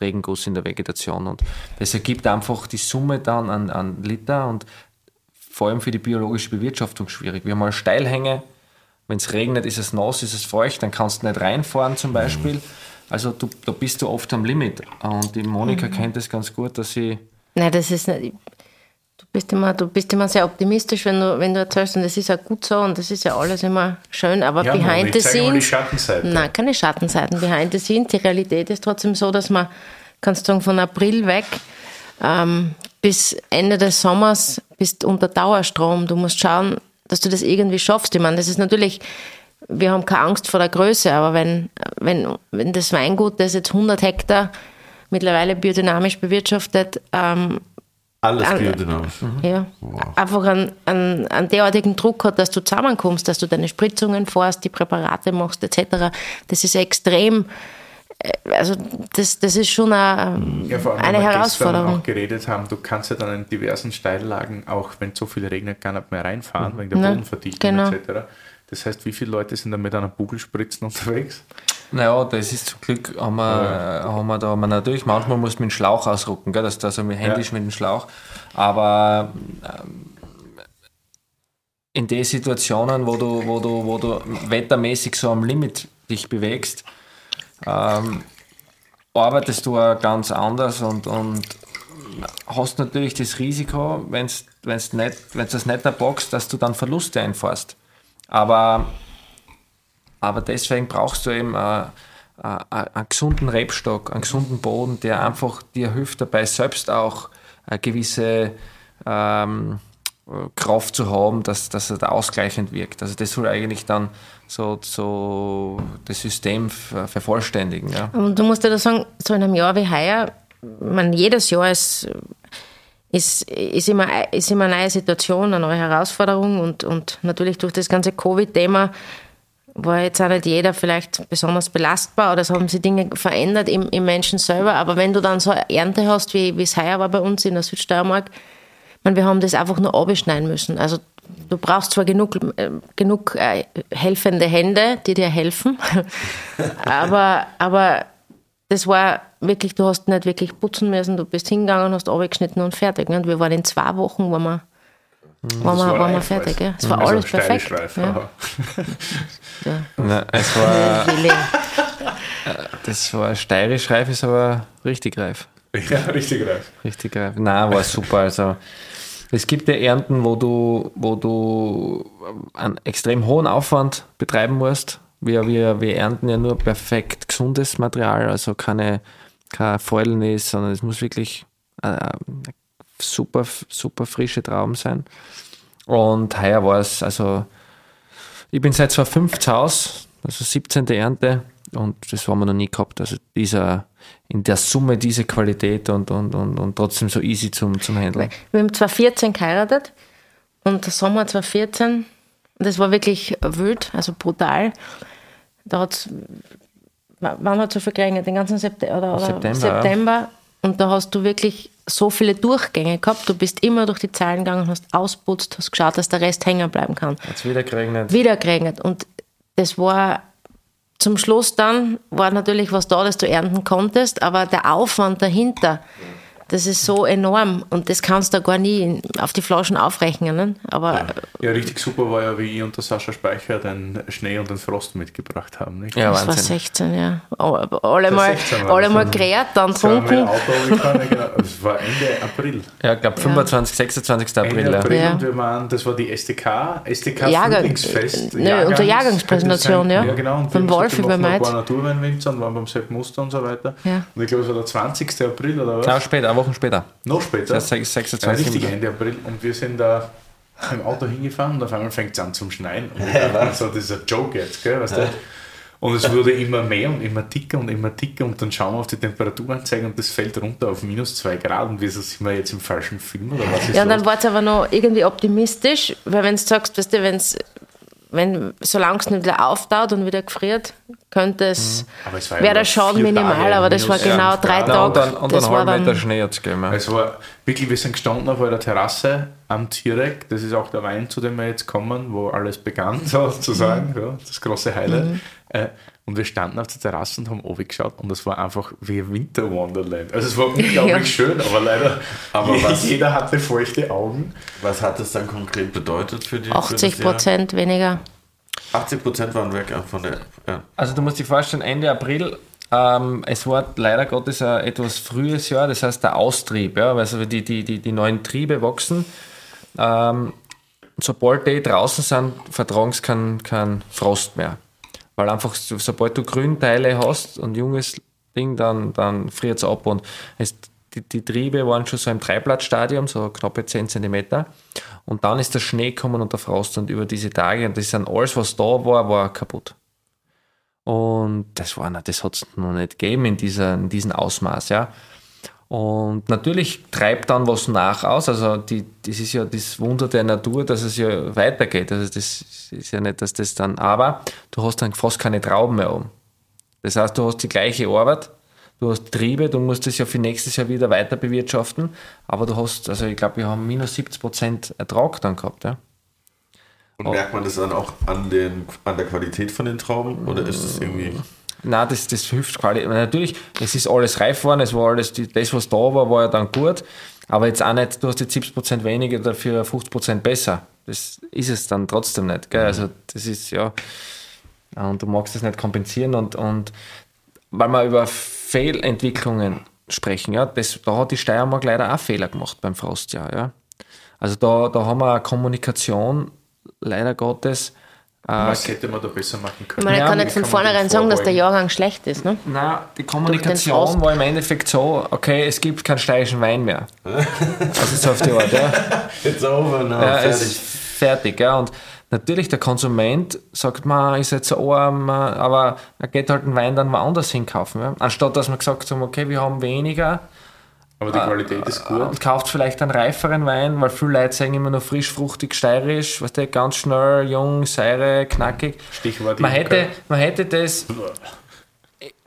Regenguss in der Vegetation. Und das ergibt einfach die Summe dann an, an Liter und vor allem für die biologische Bewirtschaftung schwierig. Wir haben mal Steilhänge, wenn es regnet, ist es nass, ist es feucht, dann kannst du nicht reinfahren zum Beispiel. Mhm. Also du, da bist du oft am Limit. Und die Monika mhm. kennt das ganz gut, dass sie. Nein, das ist nicht. Du bist immer, du bist immer sehr optimistisch, wenn du, wenn du erzählst, und das ist ja gut so und das ist ja alles immer schön, aber ja, behind the scenes. Nein, keine Schattenseiten. Behind the scenes, die Realität ist trotzdem so, dass man, kannst du sagen, von April weg ähm, bis Ende des Sommers bist unter Dauerstrom. Du musst schauen, dass du das irgendwie schaffst. Ich meine, das ist natürlich, wir haben keine Angst vor der Größe, aber wenn, wenn, wenn das Weingut, das jetzt 100 Hektar mittlerweile biodynamisch bewirtschaftet, ähm, alles biodynamisch. Mhm. Ja. Wow. Einfach einen, einen, einen derartigen Druck hat, dass du zusammenkommst, dass du deine Spritzungen fährst, die Präparate machst, etc. Das ist extrem äh, also das, das ist schon eine, ja, vor allem, eine Herausforderung. auch geredet haben, du kannst ja dann in diversen Steillagen, auch wenn so viel regnet, gar nicht mehr reinfahren, mhm. wegen der Bodenverdichtung genau. etc. Das heißt, wie viele Leute sind da mit einer Bugelspritzen unterwegs? Naja, das ist zum Glück, haben wir, ja. haben wir da haben wir natürlich, manchmal muss man den Schlauch ausrucken, gell, dass also mit händisch ja. mit dem Schlauch, aber ähm, in den Situationen, wo du, wo du, wo du wettermäßig so am Limit dich bewegst, ähm, arbeitest du auch ganz anders und, und hast natürlich das Risiko, wenn du das nicht erbockst, dass du dann Verluste einfahrst. Aber, aber deswegen brauchst du eben äh, äh, einen gesunden Rebstock, einen gesunden Boden, der einfach dir hilft dabei, selbst auch eine gewisse ähm, Kraft zu haben, dass, dass er da ausgleichend wirkt. Also das soll eigentlich dann so, so das System vervollständigen. Ja. Und du musst ja da sagen, so in einem Jahr wie heuer, man, jedes Jahr ist, ist, ist, immer, ist immer eine neue Situation, eine neue Herausforderung und, und natürlich durch das ganze Covid-Thema war jetzt auch nicht jeder vielleicht besonders belastbar oder es haben sich Dinge verändert im, im Menschen selber, aber wenn du dann so eine Ernte hast, wie, es heuer war bei uns in der Südsteiermark, meine, wir haben das einfach nur abschneiden müssen. Also du brauchst zwar genug, äh, genug äh, helfende Hände, die dir helfen, [LAUGHS] aber, aber das war wirklich, du hast nicht wirklich putzen müssen, du bist hingegangen, hast abgeschnitten und fertig. Und wir waren in zwei Wochen, waren wir, mhm. waren wir, waren wir fertig. Ja. Es war also alles perfekt. Ja. ja. [LAUGHS] Na, es war, das war steirisch reif, ist aber richtig reif. Ja, richtig reif. Richtig reif. Nein, war super. Also es gibt ja Ernten, wo du, wo du einen extrem hohen Aufwand betreiben musst. Wir, wir, wir ernten ja nur perfekt gesundes Material, also keine, keine Fäulnis, sondern es muss wirklich äh, super, super frische Trauben sein. Und heuer war es, also ich bin seit 2005 zu Hause, also 17. Ernte und das haben wir noch nie gehabt. Also dieser in der Summe diese Qualität und, und, und, und trotzdem so easy zum, zum Handeln. Wir haben 2014 geheiratet und der Sommer 2014, das war wirklich wild, also brutal. Da hat wann hat es so viel geregnet? Den ganzen September, oder, September, September. Und da hast du wirklich so viele Durchgänge gehabt. Du bist immer durch die Zahlen gegangen, hast ausputzt, hast geschaut, dass der Rest hängen bleiben kann. Hat es wieder geregnet? Wieder geregnet. Und das war zum Schluss dann war natürlich was da, das du ernten konntest, aber der Aufwand dahinter, Das ist so enorm und das kannst du gar nie auf die Flaschen aufrechnen. Ne? Aber ja. ja. richtig super war ja, wie ich und der Sascha Speicher den Schnee und den Frost mitgebracht haben. Nicht? Ja, das Wahnsinn. war 16, ja. Alle mal, alle mal gerät, dann trunken. Genau. Das war Ende April. Ja, ich glaube 25, 26. April. Ende April ja. und wir waren, das war die STK, STK Jahrgang, Frühlingsfest. Ne, Jahrgangs, unter Jahrgangspräsentation, ja. Ja, genau. Und beim Wolf über Mainz. Ein paar Naturweinwinzer waren beim Sepp Muster und so weiter. Ja. Und ich glaube, es war der 20. April oder was? Ja, später, eine Woche später. Noch später? Das heißt 26. Ja, richtig Ende April. Und wir sind da im Auto hingefahren und auf einmal fängt es an zum Schneien. Und [LAUGHS] ich dachte so, das ist ein Joke jetzt, gell? Weißt du? Und es wurde immer mehr und immer dicker und immer dicker und dann schauen wir auf die Temperaturanzeige und das fällt runter auf minus 2 Grad und wieso sind wir jetzt im falschen Film oder was ist Ja, und dann war es aber noch irgendwie optimistisch, weil wenn du sagst, weißt du, wenn's, wenn solange es nicht wieder auftaut und wieder gefriert, könnte es, mhm. wäre der Schaden minimal, Tage, aber das war genau drei Tage. und dann, und dann halb Meter Schnee hat es gegeben. Es war wirklich, wir sind gestanden auf einer Terrasse am Tierek, das ist auch der Wein, zu dem wir jetzt kommen, wo alles begann, [LAUGHS] sozusagen, mhm. ja, das große Highlight. Mhm. Äh, und wir standen auf der Terrasse und haben oben geschaut und es war einfach wie Winter Wonderland. Also es war unglaublich ja. schön, aber leider aber was, jeder hatte feuchte Augen. Was hat das dann konkret bedeutet für die 80 Prozent weniger. 80 Prozent waren weg von der. Ja. Also du musst dir vorstellen, Ende April ähm, es war leider Gottes ein etwas frühes Jahr, das heißt der Austrieb, ja, also die, die, die, die neuen Triebe wachsen. Ähm, sobald die draußen sind, vertragen sie keinen kein Frost mehr. Weil einfach, sobald du Grünteile hast und junges Ding, dann, dann friert es ab. Und es, die, die, Triebe waren schon so im Dreiblattstadium, so knappe 10 cm. Und dann ist der Schnee gekommen und der Frost und über diese Tage, und das sind alles, was da war, war kaputt. Und das das hat es noch nicht gegeben in, dieser, in diesem Ausmaß, ja. Und natürlich treibt dann was nach aus. Also die, das ist ja das Wunder der Natur, dass es ja weitergeht. Also das ist ja nicht, dass das dann, aber du hast dann fast keine Trauben mehr um. Das heißt, du hast die gleiche Arbeit, du hast Triebe, du musst es ja für nächstes Jahr wieder weiter bewirtschaften, aber du hast, also ich glaube, wir haben minus 70 Prozent Ertrag dann gehabt. Ja. Und merkt man das dann auch an, den, an der Qualität von den Trauben oder ist es irgendwie Nein, das, das hilft quasi. Natürlich, es ist alles reif worden, es war alles, das, was da war, war ja dann gut. Aber jetzt auch nicht, du hast jetzt 70% weniger, dafür 50% besser. Das ist es dann trotzdem nicht. Gell? Also, das ist ja. Und du magst das nicht kompensieren. Und, und weil wir über Fehlentwicklungen sprechen, ja, das, da hat die Steiermark leider auch Fehler gemacht beim Frostjahr. Ja. Also, da, da haben wir eine Kommunikation, leider Gottes, was hätte man da besser machen können? Man ja, kann nicht von vornherein sagen, dass der Jahrgang schlecht ist. Ne? Nein, die Kommunikation war im Endeffekt so, okay, es gibt keinen steirischen Wein mehr. Das ist auf die Art, ja. It's over now, ja, fertig. fertig, ja. Und natürlich, der Konsument sagt, man ist jetzt so arm, aber er geht halt einen Wein dann woanders hinkaufen. Ja. Anstatt dass man gesagt hat, okay, wir haben weniger, aber die Qualität ist gut. Und kauft vielleicht einen reiferen Wein, weil viele Leute sagen immer nur frisch, fruchtig, steirisch, weißt du, ganz schnell, jung, Säure, knackig. Stichwort man hätte, man hätte das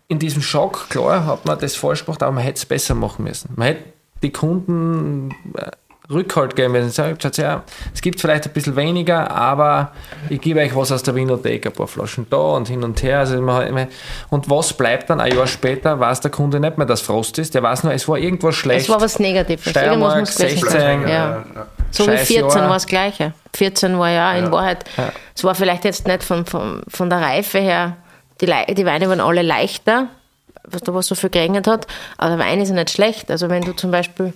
in diesem Schock, klar, hat man das falsch gemacht, aber man hätte es besser machen müssen. Man hätte die Kunden äh, Rückhalt geben müssen. Sagt, ja, es gibt vielleicht ein bisschen weniger, aber ich gebe euch was aus der Winothek, ein paar Flaschen da und hin und her. Also und was bleibt dann ein Jahr später, weiß der Kunde nicht mehr, dass Frost ist. Der weiß nur, es war irgendwas schlecht. Es war was Negatives. Steiermark, 16, ja. So wie 14 Jahr. war das Gleiche. 14 war ja in ja. Wahrheit, ja. es war vielleicht jetzt nicht von, von, von der Reife her, die, die Weine waren alle leichter, was da was so viel geregnet hat, aber der Wein ist ja nicht schlecht. Also wenn du zum Beispiel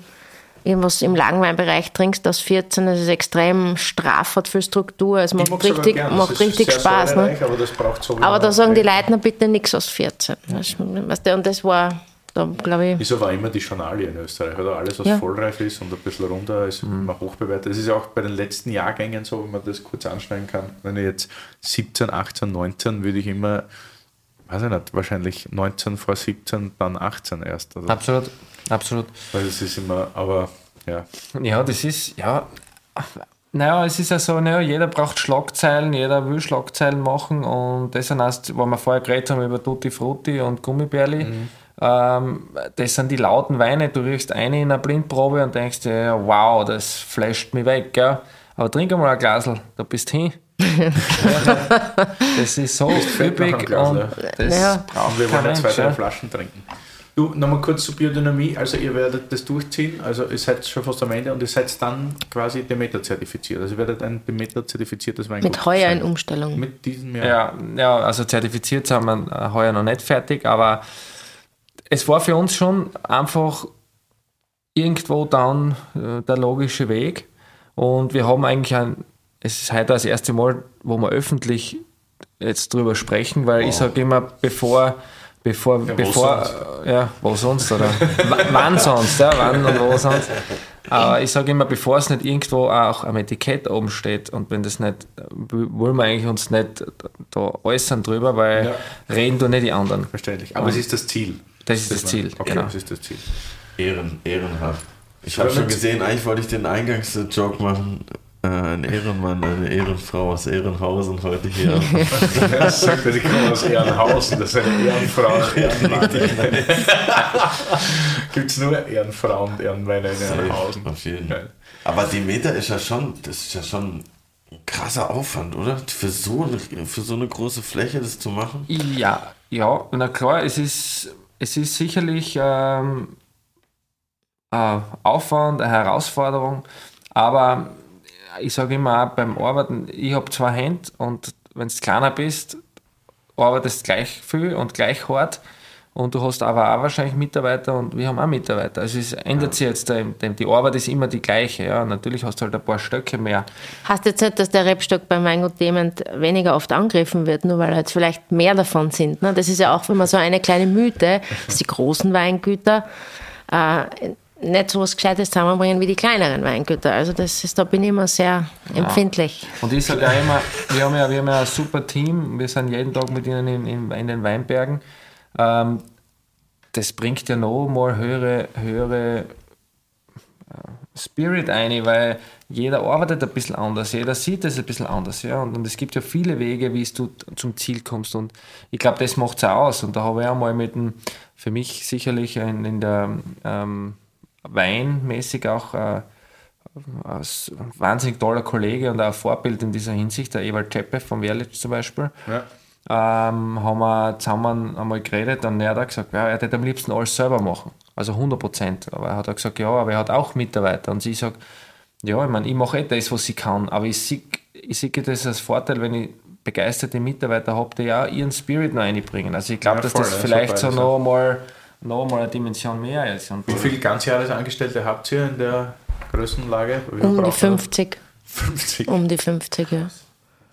irgendwas im Langweinbereich trinkst aus 14, das ist extrem straff, hat viel Struktur, es macht richtig, macht richtig Spaß. Ne? Aber, das braucht so aber da sagen die na bitte nichts aus 14. Weißt du, und das war, da glaube ich... Wieso war immer die Journalie in Österreich? Oder alles, was ja. vollreif ist und ein bisschen runter, ist mhm. immer hochbewertet. Das ist ja auch bei den letzten Jahrgängen so, wenn man das kurz anschneiden kann. Wenn ich jetzt 17, 18, 19, würde ich immer weiß ich nicht, wahrscheinlich 19 vor 17, dann 18 erst. Also absolut, absolut. Weil es ist immer, aber ja. Ja, das ist, ja, naja, es ist ja so, naja, jeder braucht Schlagzeilen, jeder will Schlagzeilen machen und das sind erst, wo wir vorher geredet haben über Tutti Frutti und Gummibärli, mhm. ähm, das sind die lauten Weine, du riechst eine in einer Blindprobe und denkst dir, ja, wow, das flasht mich weg, gell? aber trink mal ein Glasl, da bist du hin. [LAUGHS] das ist so üppig und das ja. brauchen wir wollen zwei, drei Flaschen trinken. Du, nochmal kurz zur Biodynamie. Also ihr werdet das durchziehen, also ihr seid schon fast am Ende und ihr seid dann quasi Demeter zertifiziert. Also ihr werdet ein Demeter zertifiziertes Weingut Mit heuer in Umstellung. Mit diesem Jahr. Ja, ja, also zertifiziert sind wir äh, heuer noch nicht fertig, aber es war für uns schon einfach irgendwo dann äh, der logische Weg. Und wir haben eigentlich ein, es ist heute das erste Mal, wo wir öffentlich jetzt drüber sprechen, weil wow. ich sage immer, bevor Bevor, ja, bevor, sonst? ja, wo sonst, oder? wann sonst, ja, wann und wo sonst. Aber ich sage immer, bevor es nicht irgendwo auch am Etikett oben steht und wenn das nicht, wollen wir eigentlich uns nicht da äußern drüber, weil ja. reden du nicht die anderen. Verständlich. Aber und es ist das Ziel. Das ist das, das Ziel, okay, genau. Das ist das Ziel. Ehren, ehrenhaft. Ich habe schon gesehen, eigentlich wollte ich den Eingangsjoke machen. Äh, ein Ehrenmann, eine Ehrenfrau aus Ehrenhausen heute hier. [LAUGHS] das sagt er, ich komme aus Ehrenhausen, das ist eine Ehrenfrau, [LAUGHS] Ehrenmann. Gibt es nur Ehrenfrauen und Ehrenmänner in Ehrenhausen? Auf jeden Fall. Aber die Meter ist ja schon, das ist ja schon ein krasser Aufwand, oder? Für so eine, für so eine große Fläche das zu machen? Ja, ja, na klar, es ist, es ist sicherlich ähm, Aufwand, eine Herausforderung, aber ich sage immer auch beim Arbeiten, ich habe zwei Hände und wenn du kleiner bist, arbeitest du gleich viel und gleich hart. Und du hast aber auch wahrscheinlich Mitarbeiter und wir haben auch Mitarbeiter. Also es ändert sich jetzt, die Arbeit ist immer die gleiche. Ja. Natürlich hast du halt ein paar Stöcke mehr. Hast du jetzt nicht, dass der Rebstock bei Mango Dement weniger oft angegriffen wird, nur weil halt vielleicht mehr davon sind. Ne? Das ist ja auch immer so eine kleine Mythe, dass die großen Weingüter äh, nicht so was Gescheites zusammenbringen wie die kleineren Weingüter. Also das ist, da bin ich immer sehr ja. empfindlich. Und ich sage auch immer, wir haben, ja, wir haben ja ein super Team, wir sind jeden Tag mit ihnen in, in, in den Weinbergen. Ähm, das bringt ja noch mal höhere, höhere äh, Spirit ein, weil jeder arbeitet ein bisschen anders, jeder sieht es ein bisschen anders. Ja? Und, und, es gibt ja viele Wege, wie du zum Ziel kommst. Und ich glaube, das macht es auch aus. Und da habe ich auch mal mit dem, für mich sicherlich in, in der ähm, weinmäßig auch äh, ein wahnsinnig toller Kollege und auch ein Vorbild in dieser Hinsicht, der Ewald Teppe von Werlitz zum Beispiel. Ja. Ähm, haben wir zusammen einmal geredet und er hat gesagt, ja, er hätte am liebsten alles selber machen, also 100 Prozent. Aber er hat gesagt, ja, aber er hat auch Mitarbeiter. Und sie sagt, ja, ich meine, ich mache eh das, was ich kann, aber ich sehe ich sehe das als Vorteil, wenn ich begeisterte Mitarbeiter habe, die ja ihren Spirit noch einbringen. Also ich glaube, ja, dass das vielleicht so noch mal nochmal eine Dimension mehr ist. Und Wie viele Ganzjahresangestellte habt ihr in der Größenlage? um die 50. 50. Um die 50, ja.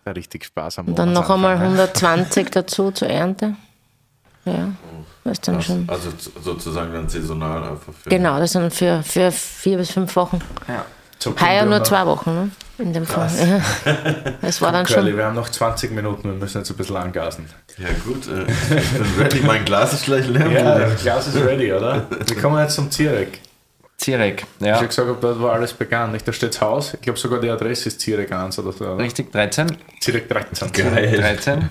ja richtig Spaß am Und dann noch einmal 120 [LAUGHS] dazu zur Ernte. Ja, das ist dann das, schon. Also sozusagen dann saisonal einfach für. Genau, das sind für, für vier bis fünf Wochen. Ja. Heuer nur zwei Wochen, ne? In dem Fall. Ja. Es war dann Curly, schon. Wir haben noch 20 Minuten, wir müssen jetzt ein bisschen angasen. Ja, gut, äh, ich bin ready. Mein Glas ist gleich leer. Ja, das Glas ist ready, oder? Wir kommen jetzt zum Zirek. Zirek, ja. Ich habe gesagt, ob dort war alles begann. Nicht? Da steht das Haus. Ich glaube sogar die Adresse ist Zirek 1 oder so. Oder? Richtig, 13. Zirek 13. Geil. 13.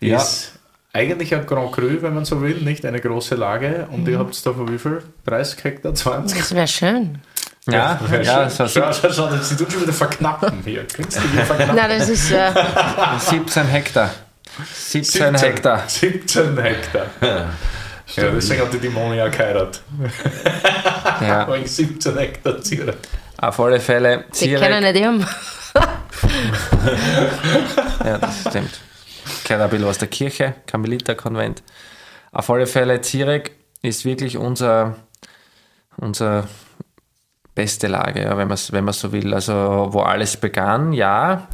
ja. Ist eigentlich ein Grand Cru, wenn man so will, nicht eine große Lage. Und mhm. ihr habt es da für wie viel? 30 Hektar, 20? Das wäre schön. Ja, ja, ja schau, schau, schau, schau, sie tun schon wieder verknappen hier. Künstliche Verknappen. Nein, das ist äh 17 Hektar. 17, 17 Hektar. 17 Hektar. Ja, ja deswegen hat die Dämonia geheiratet. Ja. [LAUGHS] Wegen 17 Hektar Ziere. Auf alle Fälle. Zirek. Die kennen nicht haben. ja, das stimmt. Gehört ein bisschen aus der Kirche, Karmeliterkonvent. Auf alle Fälle, Zirek ist wirklich unser, unser beste Lage, ja, wenn man wenn man so will. Also wo alles begann, ja.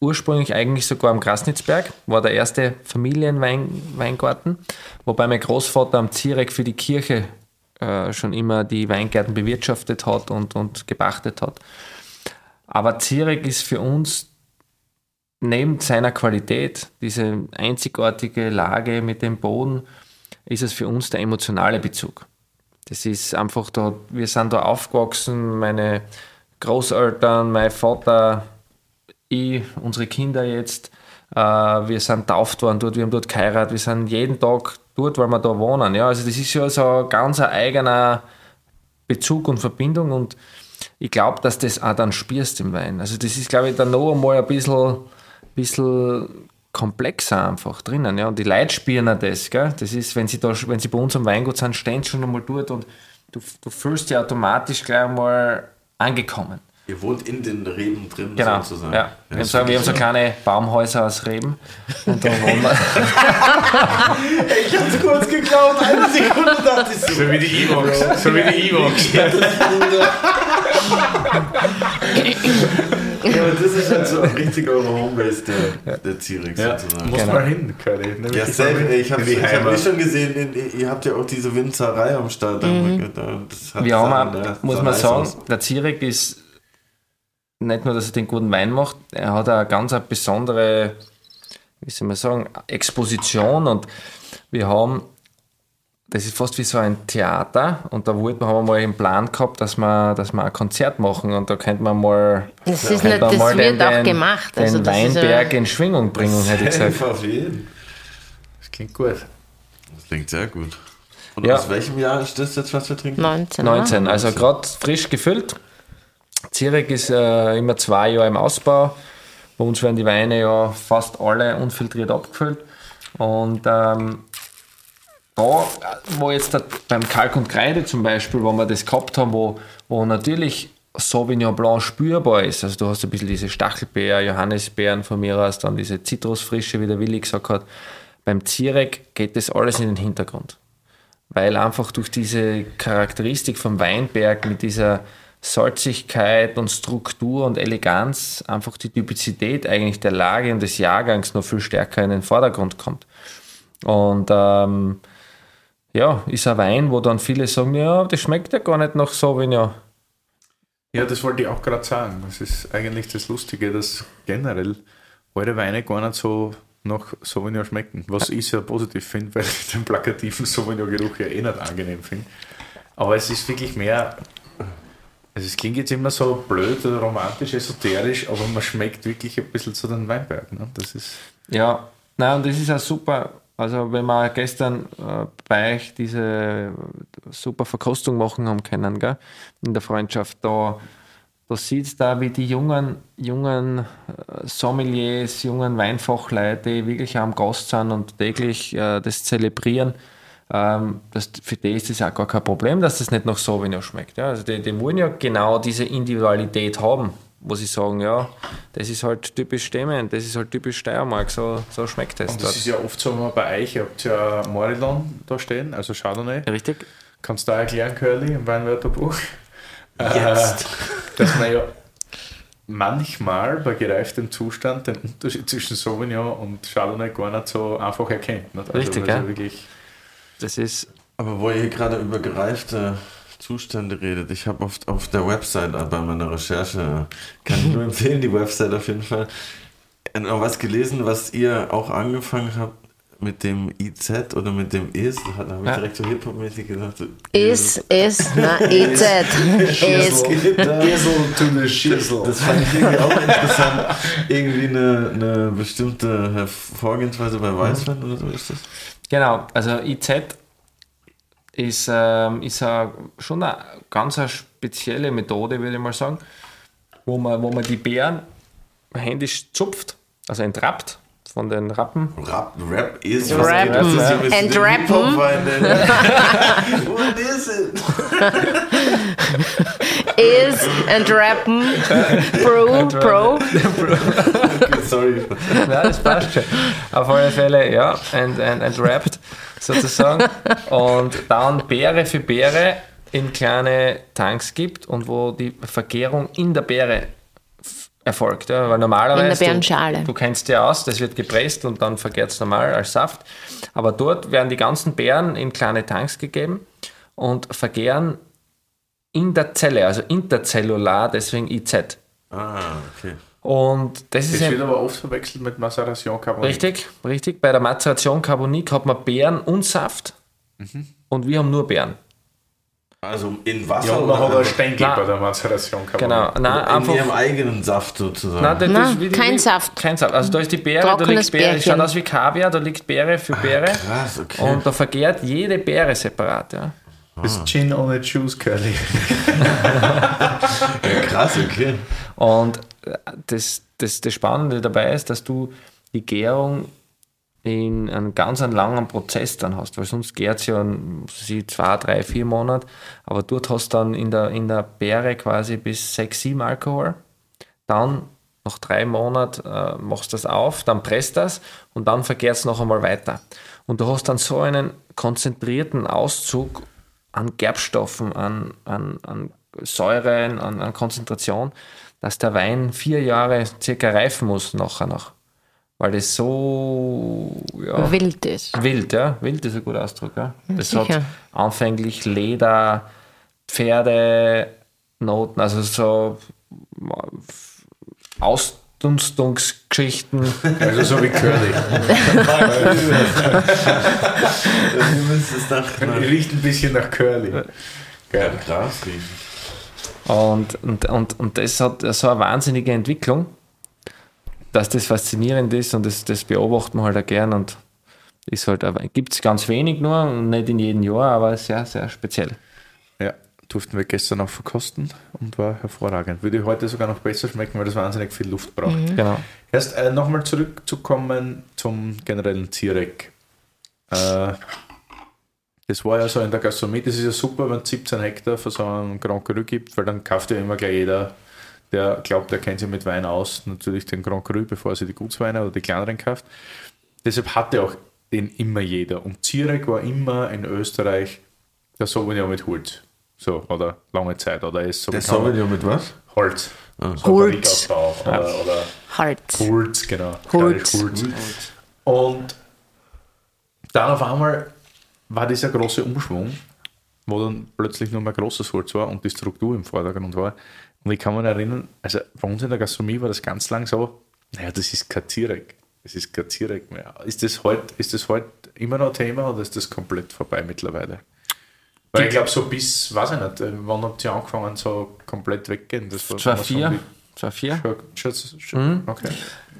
Ursprünglich eigentlich sogar am Grasnitzberg, war der erste Familienweingarten, wobei mein Großvater am Zirek für die Kirche äh, schon immer die Weingärten bewirtschaftet hat und, und gepachtet hat. Aber Zirek ist für uns neben seiner Qualität, diese einzigartige Lage mit dem Boden, ist es für uns der emotionale Bezug. Das ist einfach da, wir sind da aufgewachsen, meine Großeltern, mein Vater, ich, unsere Kinder jetzt. Äh, wir sind tauft worden dort, wir haben dort geheiratet, wir sind jeden Tag dort, weil wir da wohnen. Ja, also das ist ja so ein ganz eigener Bezug und Verbindung und ich glaube, dass das auch dann spürst im Wein. Also das ist, glaube ich, dann noch einmal ein bisschen, bisschen komplexer einfach drinnen. Ja. Und die Leute spüren auch das. Gell? Das ist, wenn sie, da, wenn sie bei uns am Weingut sind, stehen sie schon einmal dort und du, du fühlst dich automatisch gleich einmal angekommen. Ihr wohnt in den Reben drin, genau. sozusagen. Ja. Wir, haben so, wir haben so kleine Baumhäuser aus Reben. Und da wohnen wir. [LAUGHS] ich hab's kurz geklaut, eine Sekunde dachte ich so. So wie die Evox. So wie die Evox. [LAUGHS] [LAUGHS] ja, aber das ist halt so [LAUGHS] richtig eure Homebase, der, der T-Rex ja. sozusagen. Muss genau. mal hin, Curly. Ja, safe. Ich habe hab schon gesehen, ihr habt ja auch diese Winzerei am Start. Mhm. Wir haben, auch, muss man sagen, der T-Rex ist nicht nur, dass er den guten Wein macht, er hat auch eine ganz eine besondere, wie soll man sagen, Exposition und wir haben, das ist fast wie so ein Theater und da wollten wir, haben wir mal im Plan gehabt, dass wir, dass wir ein Konzert machen und da könnte man mal, das, ist nicht, das wird den, auch gemacht. Also den Weinberg in Schwingung bringen, hätte ich gesagt. Auf jeden. Das klingt gut. Das klingt sehr gut. Und ja. aus welchem Jahr ist das jetzt, was wir trinken? 19. 19, also gerade frisch gefüllt. Zirek ist äh, immer zwei Jahre im Ausbau. Bei uns werden die Weine ja fast alle unfiltriert abgefüllt. Und ähm, da, wo jetzt beim Kalk und Kreide zum Beispiel, wo wir das gehabt haben, wo, wo natürlich Sauvignon Blanc spürbar ist. Also du hast ein bisschen diese Stachelbeer, Johannisbeeren von mir aus, dann diese Zitrusfrische, wie der Willi gesagt hat. Beim Zirek geht das alles in den Hintergrund. Weil einfach durch diese Charakteristik vom Weinberg mit dieser Salzigkeit und Struktur und Eleganz einfach die Typizität eigentlich der Lage und des Jahrgangs noch viel stärker in den Vordergrund kommt. Und ähm, ja, ist ein Wein, wo dann viele sagen, ja, das schmeckt ja gar nicht nach Sauvignon. Ja, das wollte ich auch gerade sagen. Das ist eigentlich das Lustige, dass generell eure Weine gar nicht so nach Sauvignon schmecken. Was ich sehr positiv finde, weil ich den plakativen Sauvignon-Geruch ja eh nicht angenehm finde. Aber es ist wirklich mehr also es klingt jetzt immer so blöd oder romantisch, esoterisch, aber man schmeckt wirklich ein bisschen zu den Weinbergen. Ne? Das ist ja, nein, und das ist auch super. Also wenn wir gestern äh, bei euch diese super Verkostung machen haben können, gell? in der Freundschaft, da, da sieht da, wie die jungen, jungen äh, Sommeliers, jungen Weinfachleute, wirklich am Gast sind und täglich äh, das zelebrieren, ähm, das, für die ist das auch gar kein Problem, dass das nicht nach Sauvignon schmeckt. Ja? Also die, die wollen ja genau diese Individualität haben, wo sie sagen, ja, das ist halt typisch Stemmen, das ist halt typisch Steiermark, so, so schmeckt das. Und das dort. ist ja oft so, wenn man bei euch, ihr habt ja Morillon da stehen, also Chardonnay. Richtig. Kannst du da erklären, Curly, im Weinwörterbuch? [LAUGHS] Jetzt. Äh, dass man ja manchmal bei gereiftem Zustand den Unterschied zwischen Sauvignon und Chardonnay gar nicht so einfach erkennt. Nicht? Also Richtig, ja. wirklich das ist. Aber wo ihr gerade über gereifte Zustände redet, ich habe oft auf der Website bei meiner Recherche, kann ich nur empfehlen, die Website auf jeden Fall, noch was gelesen, was ihr auch angefangen habt mit dem IZ oder mit dem IS, da habe ich direkt so Hip-Hop-mäßig gesagt. Is, is, [LAUGHS] na, IZ. Is. to the Schissel. Das fand ich irgendwie auch interessant. Irgendwie eine, eine bestimmte Vorgehensweise bei Weißwein oder so ist das? Genau, also IZ ist, ähm, ist a, schon eine ganz eine spezielle Methode, würde ich mal sagen, wo man, wo man die Beeren händisch zupft, also entrappt von den Rappen. Rap, Rap ist was Rappen. Entrappen. [LAUGHS] What is it? is entrappen. Pro, pro. okay, [LAUGHS] sorry. Ja, das passt schon. Auf alle Fälle, ja, and, and, entrappt sozusagen. Und dann Beere für Beere in kleine Tanks gibt und wo die Vergärung in der Beere erfolgt. Ja, weil normalerweise, In der du, du kennst ja aus, das wird gepresst und dann vergärt es normal als Saft. Aber dort werden die ganzen Beeren in kleine Tanks gegeben und vergären in der Zelle, also interzellular, deswegen IZ. Ah, okay. Und das, das ist wird aber oft verwechselt mit Maceration Carbonik. Richtig, richtig. Bei der Maceration Carbonik hat man Beeren und Saft mhm. und wir haben nur Beeren. Also in Wasser? Ja, man hat einen Stängel bei der Mazeration gehabt. Genau, nein, in einfach, ihrem eigenen Saft sozusagen. Nein, das Nein, wie, kein wie, Saft. Kein Saft. Also da ist die Beere, da liegt Beere, schaut aus wie Kaviar, da liegt Beere für Beere. Ach, krass, okay. Und da vergärt jede Beere separat. Ja. Das ist Gin ohne Juice Curly. [LAUGHS] ja, krass, okay. Und das, das, das Spannende dabei ist, dass du die Gärung in einen ganz einen langen Prozess dann hast, weil sonst gärt es ja sie zwei, drei, vier Monate, aber dort hast du dann in der, in der Beere quasi bis sechs, sieben Alkohol. Dann nach drei Monaten äh, machst du das auf, dann presst das und dann vergärt es noch einmal weiter. Und du hast dann so einen konzentrierten Auszug an Gerbstoffen, an, an, an Säuren, an, an Konzentration, dass der Wein vier Jahre circa reifen muss nachher noch. Weil das so ja, wild ist. Wild, ja. Wild ist ein guter Ausdruck. Ja. Das Sicher. hat anfänglich Leder, Pferde, Noten, also so Ausdunstungsgeschichten. Also so wie Curly. [LAUGHS] das riecht ein bisschen nach Curly. Geil. Krass. Und, und, und, und das hat so eine wahnsinnige Entwicklung, dass das faszinierend ist und das, das beobachten wir halt auch gern und ist halt, gibt es ganz wenig nur nicht in jedem Jahr, aber sehr, sehr speziell. Ja, durften wir gestern auch verkosten und war hervorragend. Würde heute sogar noch besser schmecken, weil das wahnsinnig viel Luft braucht. Mhm. Genau. Erst äh, nochmal zurückzukommen zum generellen Zierek. Äh, das war ja so in der Gastronomie, das ist ja super, wenn es 17 Hektar für so einen Grand Cru gibt, weil dann kauft ja immer gleich jeder, der glaubt, der kennt sich mit Wein aus, natürlich den Grand Cru, bevor er sich die Gutsweine oder die kleineren kauft. Deshalb hatte auch den immer jeder. Und Zirek war immer in Österreich der Sauvignon mit Holz. So, oder lange Zeit. Oder ist so der Sauvignon mit was? Holz. Ah. Holz. Oder, oder Holz. Holz, genau. Holz. Holz. Und dann auf einmal war dieser große Umschwung, wo dann plötzlich nur mehr großes Holz war und die Struktur im Vordergrund war. Und ich kann mich erinnern, also bei uns in der Gastronomie war das ganz lang so, naja, das ist kein Zierek. Das ist kein Zierek mehr. Ist das heute ist heute immer noch Thema oder ist das komplett vorbei mittlerweile? Weil ich glaube, so bis, weiß ich nicht, wann habt ihr angefangen, so komplett weggehen? Das war 2004. 2004. Mhm. Okay.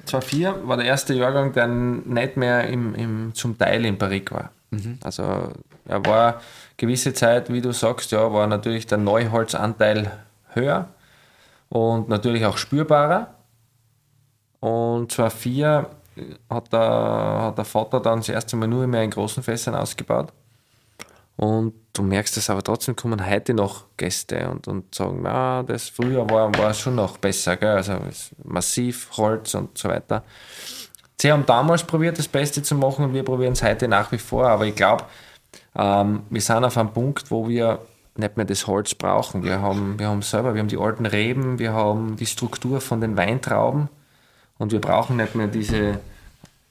2004 war der erste Jahrgang, der nicht mehr im, im, zum Teil in Paris war. Mhm. Also er war gewisse Zeit, wie du sagst, ja, war natürlich der Neuholzanteil höher und natürlich auch spürbarer. Und 2004 hat der, hat der Vater dann das erste Mal nur mehr in großen Fässern ausgebaut. Und du merkst es aber trotzdem kommen heute noch Gäste und, und sagen, na, das früher war, war schon noch besser, gell? also massiv Holz und so weiter. Sie haben damals probiert, das Beste zu machen und wir probieren es heute nach wie vor. Aber ich glaube, ähm, wir sind auf einem Punkt, wo wir nicht mehr das Holz brauchen. Wir haben, wir haben selber, wir haben die alten Reben, wir haben die Struktur von den Weintrauben und wir brauchen nicht mehr diese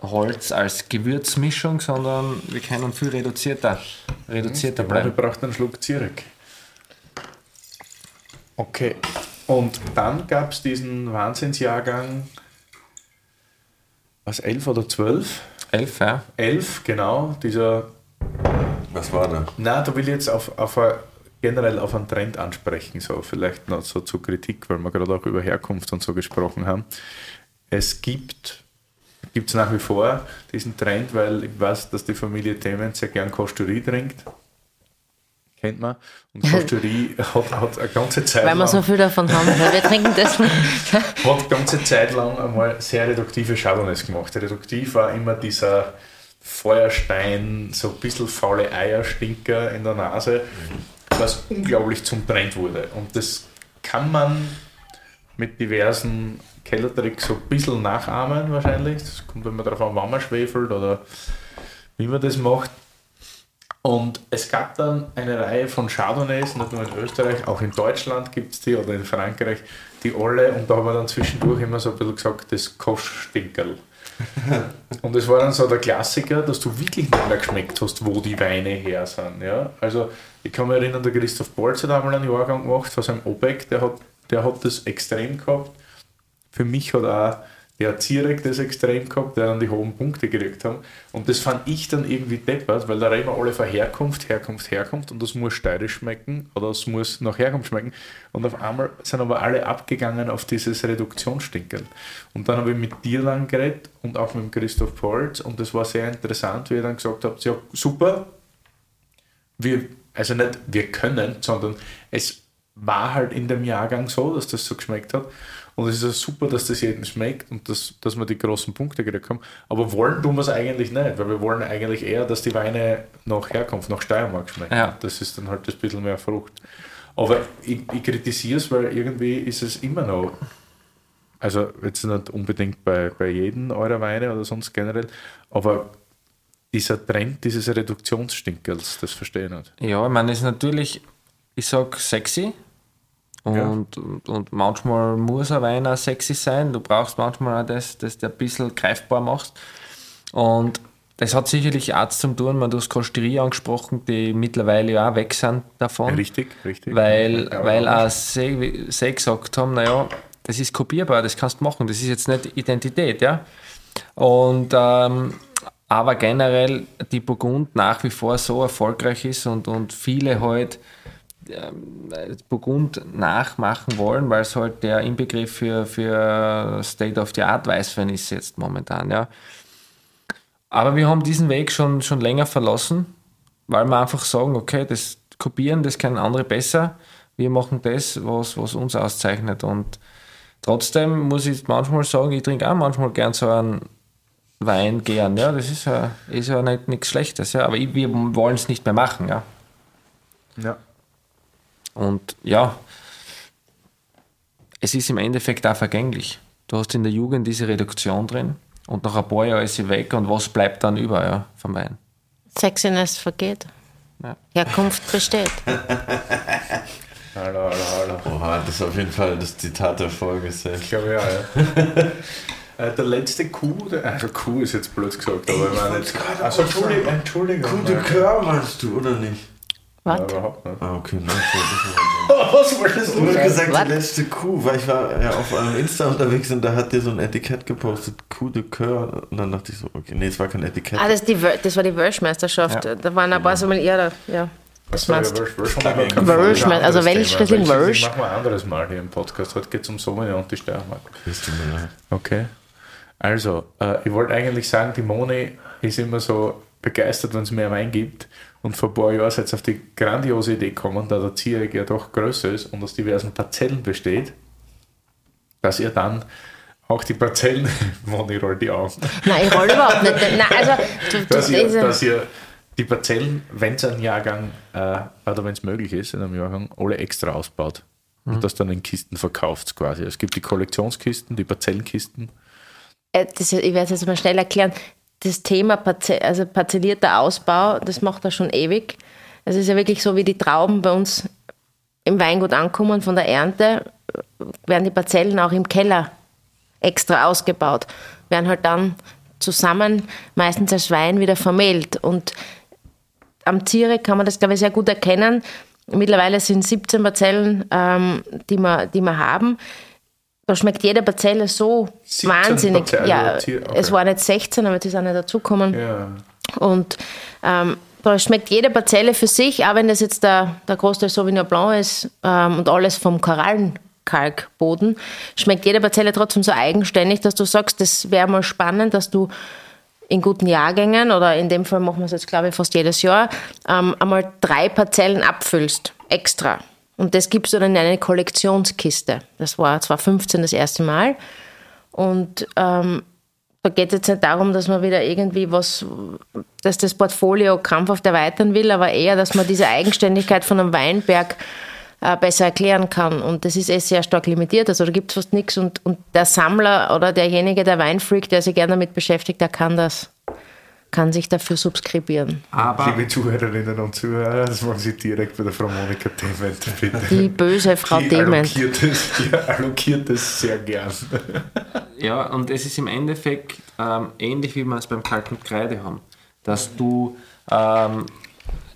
Holz als Gewürzmischung, sondern wir können viel reduzierter, reduzierter bleiben. Wir brauchen einen Schluck Zirek. Okay. Und dann gab es diesen Wahnsinnsjahrgang was, elf oder zwölf? Elf, ja. Elf, genau. Dieser. Was war da? Na, da will ich jetzt auf, auf a, generell auf einen Trend ansprechen, so vielleicht noch so zur Kritik, weil wir gerade auch über Herkunft und so gesprochen haben. Es gibt gibt es nach wie vor diesen Trend, weil ich weiß, dass die Familie Themen sehr gern Kosturie trinkt kennt man. Und Pasterie [LAUGHS] hat, hat eine ganze Zeit Weil wir so viel davon haben, weil wir trinken das [LAUGHS] nicht. hat eine ganze Zeit lang einmal sehr reduktive Chardonnays gemacht. Reduktiv war immer dieser Feuerstein, so ein bisschen faule Eierstinker in der Nase, was unglaublich zum Trend wurde. Und das kann man mit diversen Kellertricks so ein bisschen nachahmen wahrscheinlich. Das kommt immer darauf an, wann man schwefelt oder wie man das macht. Und es gab dann eine Reihe von Chardonnays, nicht nur in Österreich, auch in Deutschland gibt es die oder in Frankreich, die alle, und da haben wir dann zwischendurch immer so ein bisschen gesagt, das Koschstinkerl. [LAUGHS] und es war dann so der Klassiker, dass du wirklich nicht mehr geschmeckt hast, wo die Weine her sind. Ja? Also ich kann mich erinnern, der Christoph Bolz hat einmal einen Jahrgang gemacht von seinem OPEC, der hat, der hat das extrem gehabt. Für mich hat auch der Zirek das extrem gehabt, der dann die hohen Punkte gekriegt haben. Und das fand ich dann irgendwie deppert, weil da reden wir alle von Herkunft, Herkunft, Herkunft und das muss steirisch schmecken oder es muss nach Herkunft schmecken. Und auf einmal sind aber alle abgegangen auf dieses Reduktionsstinkeln. Und dann habe ich mit dir dann geredet und auch mit Christoph Polz und das war sehr interessant, wie ihr dann gesagt habt, ja super, wir, also nicht wir können, sondern es war halt in dem Jahrgang so, dass das so geschmeckt hat. Und es ist ja super, dass das jedem schmeckt und dass, dass wir die großen Punkte gekriegt haben. Aber wollen tun wir es eigentlich nicht, weil wir wollen eigentlich eher, dass die Weine nach Herkunft, nach Steiermark schmecken. Ja. Das ist dann halt ein bisschen mehr Frucht. Aber ich, ich kritisiere es, weil irgendwie ist es immer noch, also jetzt nicht unbedingt bei, bei jedem eurer Weine oder sonst generell, aber dieser Trend dieses Reduktionsstinkels, das verstehe ich nicht. Ja, ich meine, es ist natürlich, ich sag sexy, und, ja. und, und, manchmal muss ein Wein auch sexy sein. Du brauchst manchmal auch das, das du ein bisschen greifbar machst. Und das hat sicherlich auch zu tun, man, du hast Kosterie angesprochen, die mittlerweile ja auch weg sind davon. Richtig, richtig. Weil, ja, weil auch sie, sie gesagt haben, naja, das ist kopierbar, das kannst du machen, das ist jetzt nicht Identität, ja. Und ähm, aber generell die Burgund nach wie vor so erfolgreich ist und, und viele halt Burgund nachmachen wollen, weil es halt der Inbegriff für, für State of the Art Weißwein ist jetzt momentan, ja. Aber wir haben diesen Weg schon, schon länger verlassen, weil wir einfach sagen, okay, das Kopieren, das können andere besser. Wir machen das, was, was uns auszeichnet. Und trotzdem muss ich manchmal sagen, ich trinke auch manchmal gern so einen Wein gern. Ja, das ist ja, ist ja nicht nichts Schlechtes. Ja. Aber ich, wir wollen es nicht mehr machen. Ja. ja. Und ja, es ist im Endeffekt auch vergänglich. Du hast in der Jugend diese Reduktion drin und nach ein paar Jahren ist sie weg und was bleibt dann über ja, vom Wein? Sexiness vergeht. Ja. Herkunft besteht. [LAUGHS] hallo, hallo, hallo. Oha, das ist auf jeden Fall das Zitat der Folge. Ich glaube ja, ja. [LAUGHS] Äh, der letzte Coup, der, also Coup ist jetzt blöd gesagt, aber ich meine jetzt. Also Entschuldigung, Entschuldigung. Coup de Coeur meinst du, oder nicht? Was? Ja, überhaupt nicht. Ah, okay, nein, Was wolltest du? Du hast gesagt, What? die letzte Kuh, weil ich war ja auf einem Insta unterwegs und da hat dir so ein Etikett gepostet, Coup de Coeur. Und dann dachte ich so, okay, nee, es war kein Etikett. Ah, das, die, das war die Welschmeisterschaft. Ja. Da waren ein paar so mal eher, ja. Das meinst Welsch, also Welsch, Riesling Welsch. Machen wir ein anderes Mal hier im Podcast. Heute geht es um Sauvignon und die Steiermark. Okay. Also, äh, ich wollte eigentlich sagen, die Moni ist immer so begeistert, wenn es mehr Wein gibt. Und vor ein paar Jahren seid ihr auf die grandiose Idee gekommen, da der Zierig ja doch größer ist und aus diversen Parzellen besteht, dass ihr dann auch die Parzellen, [LAUGHS] Moni rollt die auf. Nein, ich roll überhaupt nicht. Nein, [LAUGHS] also, du, dass, ihr, dass ihr die Parzellen, wenn es ein Jahrgang äh, oder wenn es möglich ist, in einem Jahrgang, alle extra ausbaut. Mhm. Und das dann in Kisten verkauft quasi. Es gibt die Kollektionskisten, die Parzellenkisten. Äh, das, ich werde es jetzt mal schnell erklären das Thema Parze also parzellierter Ausbau, das macht er schon ewig. Es ist ja wirklich so, wie die Trauben bei uns im Weingut ankommen von der Ernte, werden die Parzellen auch im Keller extra ausgebaut, werden halt dann zusammen, meistens als Wein, wieder vermehlt. Und am Ziere kann man das, glaube ich, sehr gut erkennen. Mittlerweile sind 17 Parzellen, ähm, die, wir, die wir haben da schmeckt jede Parzelle so wahnsinnig. Parzelle, ja, okay. es waren jetzt 16, aber die sind nicht dazugekommen. Ja. Und ähm, da schmeckt jede Parzelle für sich, auch wenn das jetzt der, der Großteil Sauvignon Blanc ist ähm, und alles vom Korallenkalkboden, schmeckt jede Parzelle trotzdem so eigenständig, dass du sagst, das wäre mal spannend, dass du in guten Jahrgängen, oder in dem Fall machen wir es jetzt, glaube ich, fast jedes Jahr, ähm, einmal drei Parzellen abfüllst, extra. Und das gibst du dann in eine Kollektionskiste. Das war 2015 das erste Mal. Und ähm, da geht es jetzt nicht darum, dass man wieder irgendwie was, dass das Portfolio krampfhaft erweitern will, aber eher, dass man diese Eigenständigkeit von einem Weinberg äh, besser erklären kann. Und das ist eh sehr stark limitiert. Also da gibt es fast nichts. Und, und der Sammler oder derjenige, der Weinfreak, der sich gerne damit beschäftigt, der kann das kann sich dafür subskribieren. Aber Liebe Zuhörerinnen und Zuhörer, das machen Sie direkt bei der Frau Monika Dement bitte. Die böse Frau die Dement. Allokiert es, die allokiert es sehr gern. Ja, und es ist im Endeffekt ähm, ähnlich, wie wir es beim Kalk mit Kreide haben. Dass du, ähm,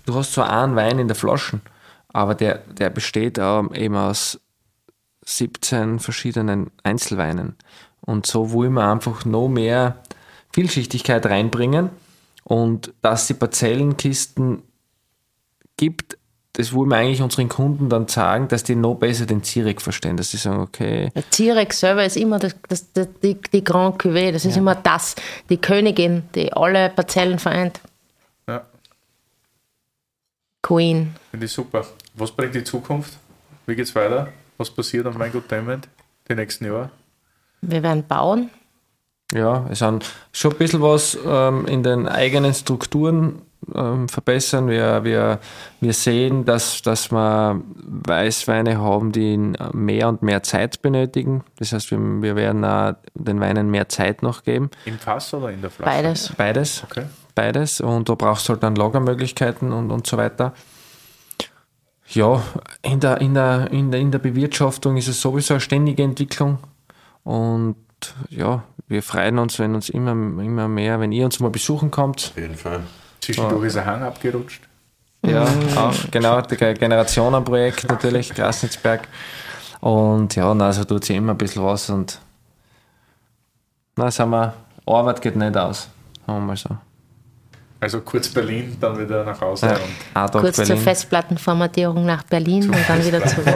du hast so einen Wein in der Flasche, aber der, der besteht ähm, eben aus 17 verschiedenen Einzelweinen. Und so wollen wir einfach noch mehr Vielschichtigkeit reinbringen und dass die Parzellenkisten gibt, das wollen wir eigentlich unseren Kunden dann sagen, dass die noch besser den Zirek verstehen, dass sie sagen, okay. Der Zirek selber ist immer das, das, das, die, die Grand Cuvée, das ist ja. immer das, die Königin, die alle Parzellen vereint. Ja. Queen. Finde ich super. Was bringt die Zukunft? Wie geht's weiter? Was passiert am Weingut Diamond die nächsten Jahre? Wir werden bauen. Ja, es sind schon ein bisschen was ähm, in den eigenen Strukturen ähm, verbessern. Wir, wir, wir sehen, dass, dass wir Weißweine haben, die mehr und mehr Zeit benötigen. Das heißt, wir, wir werden auch den Weinen mehr Zeit noch geben. Im Fass oder in der Flasche? Beides. Beides. Okay. Beides. Und da brauchst du halt dann Lagermöglichkeiten und, und so weiter. Ja, in der, in, der, in, der, in der Bewirtschaftung ist es sowieso eine ständige Entwicklung. Und ja, wir freuen uns, wenn uns immer, immer mehr, wenn ihr uns mal besuchen kommt. Auf jeden Fall. Zwischendurch ist ein Hang abgerutscht. Ja, auch, genau, das Generationenprojekt natürlich, [LAUGHS] Grasnitzberg. Und ja, na, also tut sich immer ein bisschen was und na, sagen wir, Arbeit geht nicht aus, sagen wir mal so. Also kurz Berlin, dann wieder nach Hause. Ja, Tag Kurz zur Berlin. Festplattenformatierung nach Berlin und dann wieder zurück.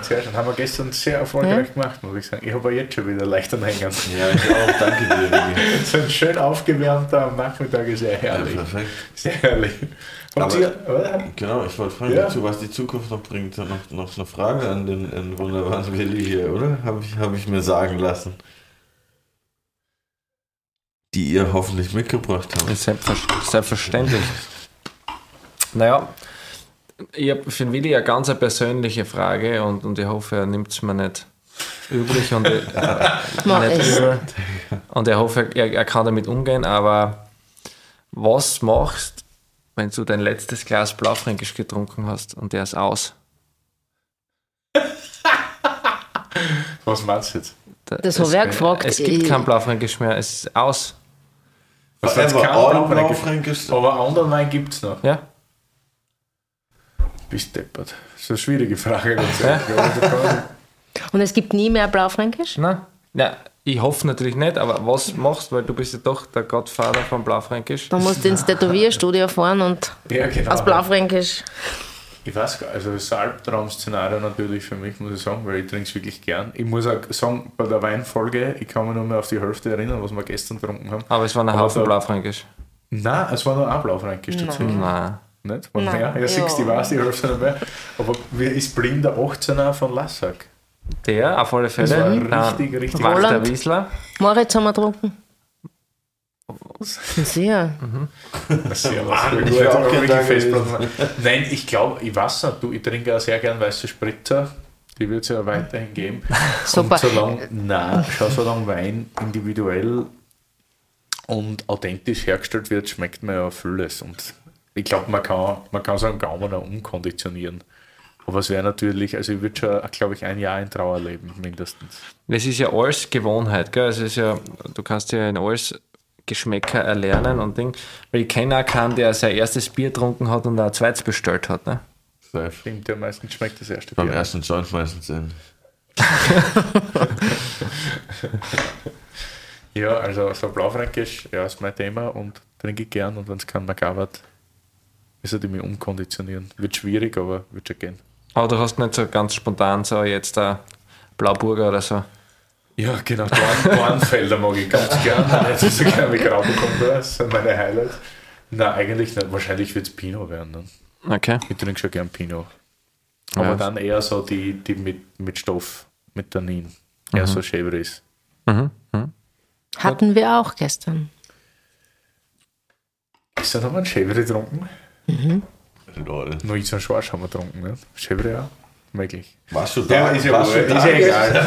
Sehr schön. Haben wir gestern sehr erfolgreich gemacht, muss ich sagen. Ich habe jetzt schon wieder leicht an Hängern. Ja, ich auch. Danke dir. So ein schön aufgewärmter Nachmittag ist sehr Ja, herrlich. perfekt. Sehr herrlich. Aber- oder? Genau, ich wollte fragen, Ja. dazu, was die Zukunft noch bringt. Noch, noch eine Frage an den, den wunderbaren Willi hier, oder? Habe ich, hab ich mir sagen lassen. Die ihr hoffentlich mitgebracht habt. Selbstver selbstverständlich. Naja, ich habe für den Willi eine ganz eine persönliche Frage und, und ich hoffe, er nimmt es mir nicht üblich und, ich- [LAUGHS] nicht übel. und ich hoffe, er, er kann damit umgehen. Aber was machst, wenn du dein letztes Glas Blaufränkisch getrunken hast und der ist aus? [LAUGHS] Was meinst du jetzt? Das habe ich auch gefragt. Es gibt Ich- kein Blaufränkisch mehr, es ist aus. Was Forever kein Blaufränkisch? Blaufränkisch. Aber anderen Wein gibt es noch. Ja? Bist deppert. Das ist eine schwierige Frage. kann- Und es gibt nie mehr Blaufränkisch? Nein. Ja, ich hoffe natürlich nicht, aber was machst du, weil du bist ja doch der Gottvater von Blaufränkisch. Dann musst du ins Tätowierstudio fahren und Ja, genau. aus Blaufränkisch. Ich weiß gar also das ist ein Albtraum-Szenario natürlich für mich, muss ich sagen, weil ich trinke es wirklich gern. Ich muss auch sagen, bei der Weinfolge, ich kann mich nur mehr auf die Hälfte erinnern, was wir gestern getrunken haben. Aber es war ein Haufen Blaufränkisch. Nein, es war nur ein Blaufränkisch tatsächlich. Nein. Nicht? War Nein. mehr? Ja, siehst du, ich Ja. weiß die Hälfte nicht mehr. Aber wie ist Blind der 18er von Lassack? Der, auf alle Fälle. Das war richtig, richtig Walter Roland. Wiesler. Moritz haben wir getrunken. Sehr. Sehr ich wär auch Aber gern wirklich da Festplatten. Nein, ich glaube, ich weiß nicht, du, ich trinke auch sehr gern weiße Spritzer. Die wird es ja weiterhin geben. Super. Und solange, nein, schau, solange Wein individuell und authentisch hergestellt wird, schmeckt man ja vieles. Und ich glaube, man kann, man kann so einen Gaumen auch umkonditionieren. Aber es wäre natürlich, also ich würde schon, glaube ich, ein Jahr in Trauer leben, mindestens. Es ist ja alles Gewohnheit, gell? Also es ist ja, du kannst ja in alles Geschmäcker erlernen und Ding. Weil ich kenne auch keinen, der sein erstes Bier getrunken hat und auch ein zweites bestellt hat. Ne? Safe. Stimmt, ja, meistens schmeckt das erste Beim Bier. ersten Joint meistens in. [LAUGHS] Ja, also so Blaufränkisch, ja, ist mein Thema und trinke ich gern und wenn es kein ist, er die mich umkonditionieren. Wird schwierig, aber wird schon gehen. Aber du hast nicht so ganz spontan so jetzt ein Blauburger oder so. Ja, genau. Dorn, Dornfelder mag ich ganz gern. Nicht so gern wie Grauburgunder, das sind meine Highlights. Nein, eigentlich nicht. Wahrscheinlich wird es Pinot werden. Dann. Okay. Ich trinke schon gern Pinot. Aber Ja. dann eher so die, die mit, mit Stoff, mit Tannin. Eher so Chevres. Mhm. Mhm. Hatten wir auch gestern. Ist da noch mal ein Chevre getrunken? Lol. Nur ich so ein Schwarz haben wir getrunken, ne? Chevre ja. Möglich. Warst du da? Ja, ist ja, Warst wohl, du da ist ja egal.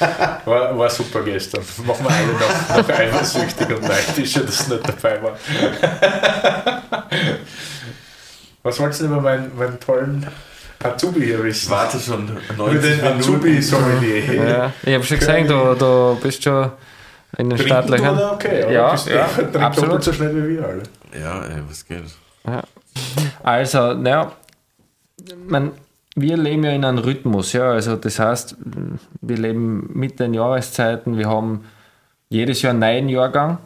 [LAUGHS] War, war super gestern. Machen wir alle noch, noch eifersüchtig und neidisch, dass du nicht dabei war. [LAUGHS] Was wolltest du über meinen, meinen tollen Azubi hier wissen? Warte schon Über 90 den Minuten. Azubi-Sommelier. Ja, ich habe schon gesehen, du, du bist schon in den Startlöchern. okay, aber Ja, bist ja, trinkt absolut. so schnell wie wir alle. Ja, ey, was geht? Also, naja, man, wir leben ja in einem Rhythmus, ja. Also das heißt, wir leben mit den Jahreszeiten, wir haben jedes Jahr einen neuen Jahrgang.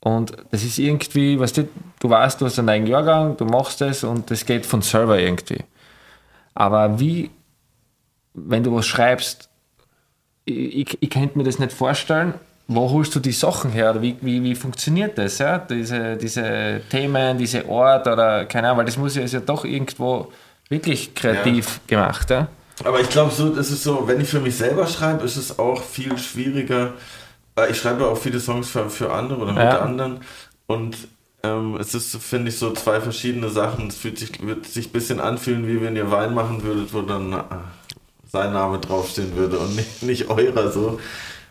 Und das ist irgendwie, weißt du, du weißt, du hast einen neuen Jahrgang, du machst es und das geht von selber irgendwie. Aber wie, wenn du was schreibst, ich, ich, ich könnte mir das nicht vorstellen, wo holst du die Sachen her? Oder wie, wie, wie funktioniert das? Ja? Diese, diese Themen, diese Ort oder keine Ahnung, weil das muss ja, ist ja doch irgendwo wirklich kreativ gemacht. Ja? Aber ich glaube, so, es ist so, wenn ich für mich selber schreibe, ist es auch viel schwieriger. Ich schreibe auch viele Songs für, für andere oder mit ja. anderen. Und ähm, es ist, finde ich, so zwei verschiedene Sachen. Es fühlt sich, wird sich ein bisschen anfühlen, wie wenn ihr Wein machen würdet, wo dann äh, sein Name draufstehen würde und nicht, nicht eurer so.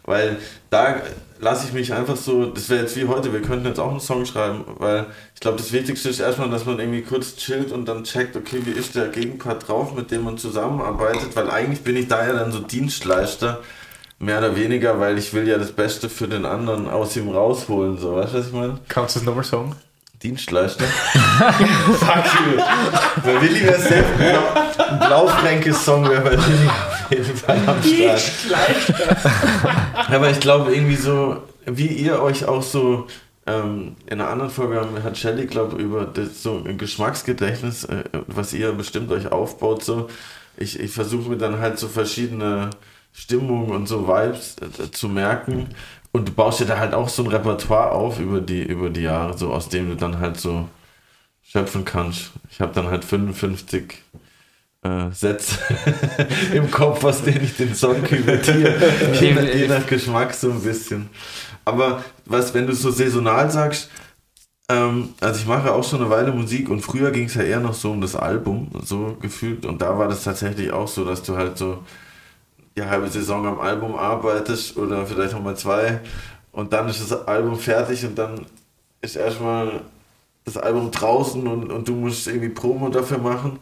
Weil da lasse ich mich einfach so, das wäre jetzt wie heute, wir könnten jetzt auch einen Song schreiben, weil ich glaube, das Wichtigste ist erstmal, dass man irgendwie kurz chillt und dann checkt, okay, wie ist der Gegenpart drauf, mit dem man zusammenarbeitet, weil eigentlich bin ich da ja dann so Dienstleister, mehr oder weniger, weil ich will ja das Beste für den anderen aus ihm rausholen, so, weißt du, was ich meine? Kannst du das nochmal sagen? Dienstleister. [LAUGHS] Fuck you. Bei Willi wäre sehr ein Blaufränke-Song wäre bei Willi auf jeden Fall am Start. Dienstleister. Aber ich glaube irgendwie so, wie ihr euch auch so ähm, in einer anderen Folge hat Shelly, glaube ich, über das, so ein Geschmacksgedächtnis, äh, was ihr bestimmt euch aufbaut, so. Ich, ich versuche mir dann halt so verschiedene Stimmungen und so Vibes äh, zu merken und du baust dir da halt auch so ein Repertoire auf über die, über die Jahre, so aus dem du dann halt so schöpfen kannst. Ich habe dann halt 55 äh, Sätze [LAUGHS] im Kopf, aus denen ich den Song küvetiere. [LAUGHS] je, nach, je nach Geschmack so ein bisschen. Aber was, wenn du so saisonal sagst, ähm, also ich mache auch schon eine Weile Musik und früher ging es ja eher noch so um das Album, so gefühlt. Und da war das tatsächlich auch so, dass du halt so die halbe Saison am Album arbeitest oder vielleicht auch mal zwei und dann ist das Album fertig und dann ist erstmal das Album draußen und, und du musst irgendwie Promo dafür machen.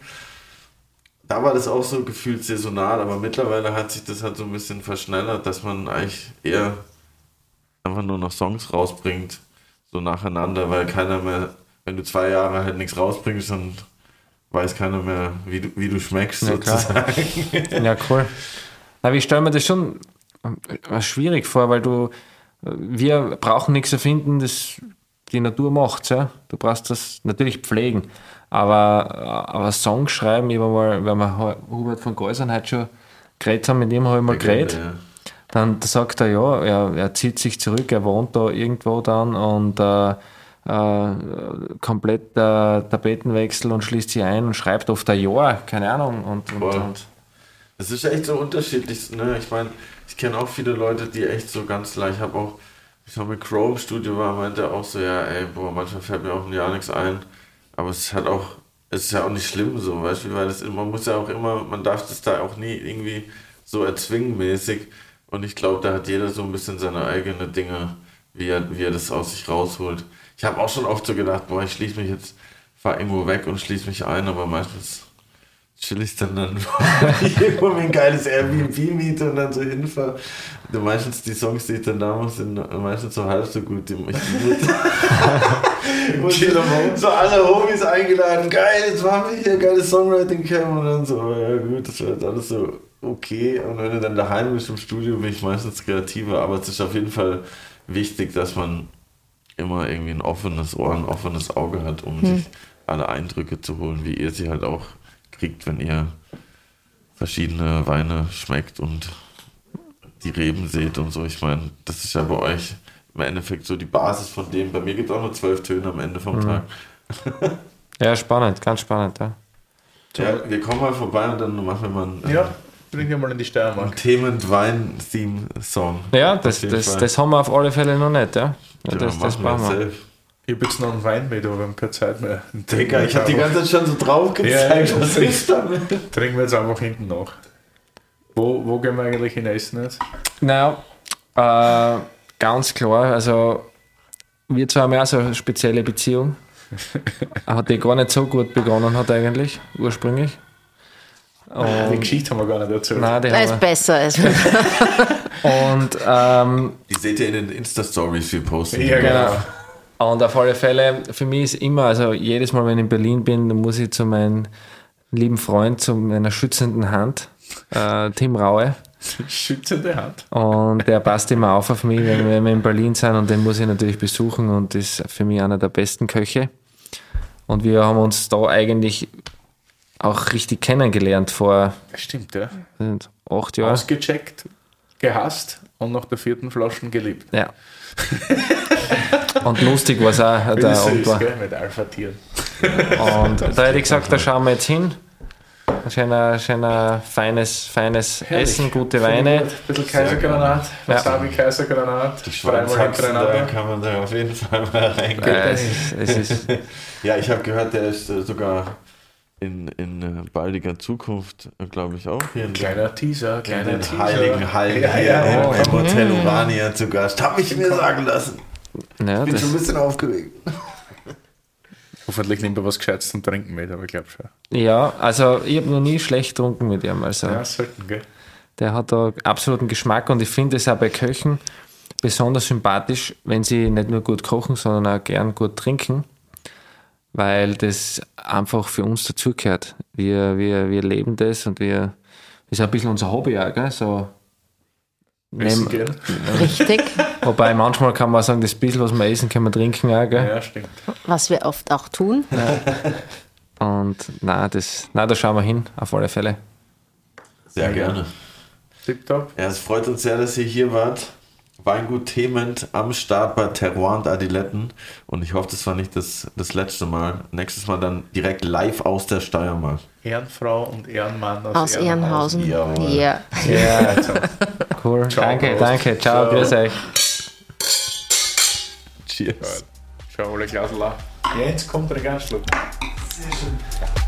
Da war das auch so gefühlt saisonal, aber mittlerweile hat sich das halt so ein bisschen verschnellert, dass man eigentlich eher einfach nur noch Songs rausbringt, so nacheinander, weil keiner mehr, wenn du zwei Jahre halt nichts rausbringst, dann weiß keiner mehr, wie du, wie du schmeckst, ja, sozusagen. Ja, cool. Aber ich stelle mir das schon äh, schwierig vor, weil du, äh, wir brauchen nichts erfinden, das die Natur macht ja. Du brauchst das natürlich pflegen. Aber, äh, aber Songs schreiben, ich mal, wenn wir Hubert von Geusern heute schon geredet haben, mit ihm habe ich mal geredet. Ja. Dann sagt er, ja, er, er zieht sich zurück, er wohnt da irgendwo dann und äh, äh, komplett äh, Tapetenwechsel und schließt sich ein und schreibt oft ein Jahr, keine Ahnung. Und, und, und es ist echt so unterschiedlich. Ne? Ich meine, ich kenne auch viele Leute, die echt so ganz leicht. Ich habe auch, ich habe mit Crow im Studio war, meinte auch so, ja, ey, boah, manchmal fällt mir auch ein Jahr nichts ein. Aber es halt auch, es ist ja auch nicht schlimm so, weißt du, weil das, man muss ja auch immer, man darf das da auch nie irgendwie so erzwingen mäßig. Und ich glaube, da hat jeder so ein bisschen seine eigenen Dinge, wie er, wie er das aus sich rausholt. Ich habe auch schon oft so gedacht, boah, ich schließe mich jetzt, fahr irgendwo weg und schließe mich ein, aber meistens chill ich dann dann [LAUGHS] irgendwo mir ein geiles Airbnb miete und dann so hinfahre. Meistens die Songs, die ich dann da mache, sind meistens so halb so gut. Die ich und [LAUGHS] so alle Homies eingeladen, geil, jetzt machen wir hier geile Songwriting Camp und dann so, ja gut, das wird alles so okay. Und wenn du dann daheim bist im Studio, bin ich meistens kreativer, aber es ist auf jeden Fall wichtig, dass man immer irgendwie ein offenes Ohr, ein offenes Auge hat, um hm. sich alle Eindrücke zu holen, wie ihr sie halt auch kriegt, wenn ihr verschiedene Weine schmeckt und die Reben seht und so. Ich meine, das ist ja bei euch im Endeffekt so die Basis von dem. Bei mir gibt es auch nur zwölf Töne am Ende vom mhm. Tag. [LAUGHS] ja, spannend, ganz spannend, ja. Ja, wir kommen mal vorbei und dann machen wir mal einen, ja, bringen wir mal in die Steiermark. Themen-Wein-Theme-Song. Ja, das, das, das, haben wir auf alle Fälle noch nicht, ja. ja das, das bauen wir. Safe. Ich habe jetzt noch einen Wein mit, aber wir haben keine Zeit mehr. Digga, ich habe die ganze Zeit schon so drauf gezeigt. Ja, was ist damit? Trinken wir jetzt einfach hinten nach. Wo, wo gehen wir eigentlich hin essen jetzt? Naja, äh, ganz klar. Also, wir zwei haben ja auch so eine spezielle Beziehung. [LAUGHS] hat die gar nicht so gut begonnen hat eigentlich, ursprünglich. Und die Geschichte haben wir gar nicht erzählt. Nein, die das ist besser. Als [LAUGHS] und ähm, die seht ihr in den Insta-Stories, wir posten. Ja, genau. Und auf alle Fälle, für mich ist immer, also jedes Mal, wenn ich in Berlin bin, dann muss ich zu meinem lieben Freund, zu meiner schützenden Hand, äh, Tim Raue. Schützende Hand. Und der passt immer auf auf mich, wenn wir in Berlin sind und den muss ich natürlich besuchen und ist für mich einer der besten Köche. Und wir haben uns da eigentlich auch richtig kennengelernt vor Stimmt, ja. acht Jahren. Ausgecheckt, gehasst und nach der vierten Flasche geliebt. Ja. [LAUGHS] Und lustig war es auch. Der süß, gell, mit Alpha-Tieren. Und da hätte ich gesagt, da schauen wir jetzt hin. schöner, schöner feines, feines Essen, gute Weine. Ein bisschen Kaisergranat, Wasabi Kaisergranat, dreimal Granate. Da kann man da auf jeden Fall mal reingehen. Ja, es es ist [LAUGHS] ja ich habe gehört, der ist äh, sogar in, in äh, baldiger Zukunft, äh, glaube ich, auch hier. Ein kleiner Teaser, kleiner Teaser. Heiligen Hallen ja, ja, ja, im, im Hotel Urania zu Gast. Habe ich mir sagen lassen. Ja, ich bin schon ein bisschen aufgeregt. [LAUGHS] Hoffentlich nimmt er was Gescheites zum Trinken mit, aber ich glaube schon. Ja, also ich habe noch nie schlecht getrunken mit ihm. Also ja, sollten, gell? Der hat da absoluten Geschmack und ich finde es auch bei Köchen besonders sympathisch, wenn sie nicht nur gut kochen, sondern auch gern gut trinken, weil das einfach für uns dazugehört. Wir, wir, wir leben das und wir, das ist ein bisschen unser Hobby auch, gell? So Nehm, Richtig. Wobei manchmal kann man sagen, das bisschen, was wir essen, können wir trinken auch, gell? Ja, stimmt. Was wir oft auch tun. Ja. Und na, das, na, da schauen wir hin, auf alle Fälle. Sehr gerne. Tipptopp. Ja, es freut uns sehr, dass ihr hier wart. Weingut Thement am Start bei Terroir und Adiletten. Und ich hoffe, das war nicht das, das letzte Mal. Nächstes Mal dann direkt live aus der Steiermark. Ehrenfrau und Ehrenmann aus, aus Ehrenhausen. Ehrenhausen. Ja. ja. cool. Ciao, danke, Prost. danke. Ciao, Ciao, grüß euch. Cheers. Ciao, alle Glasler. Jetzt kommt der Gastschluck. Sehr schön.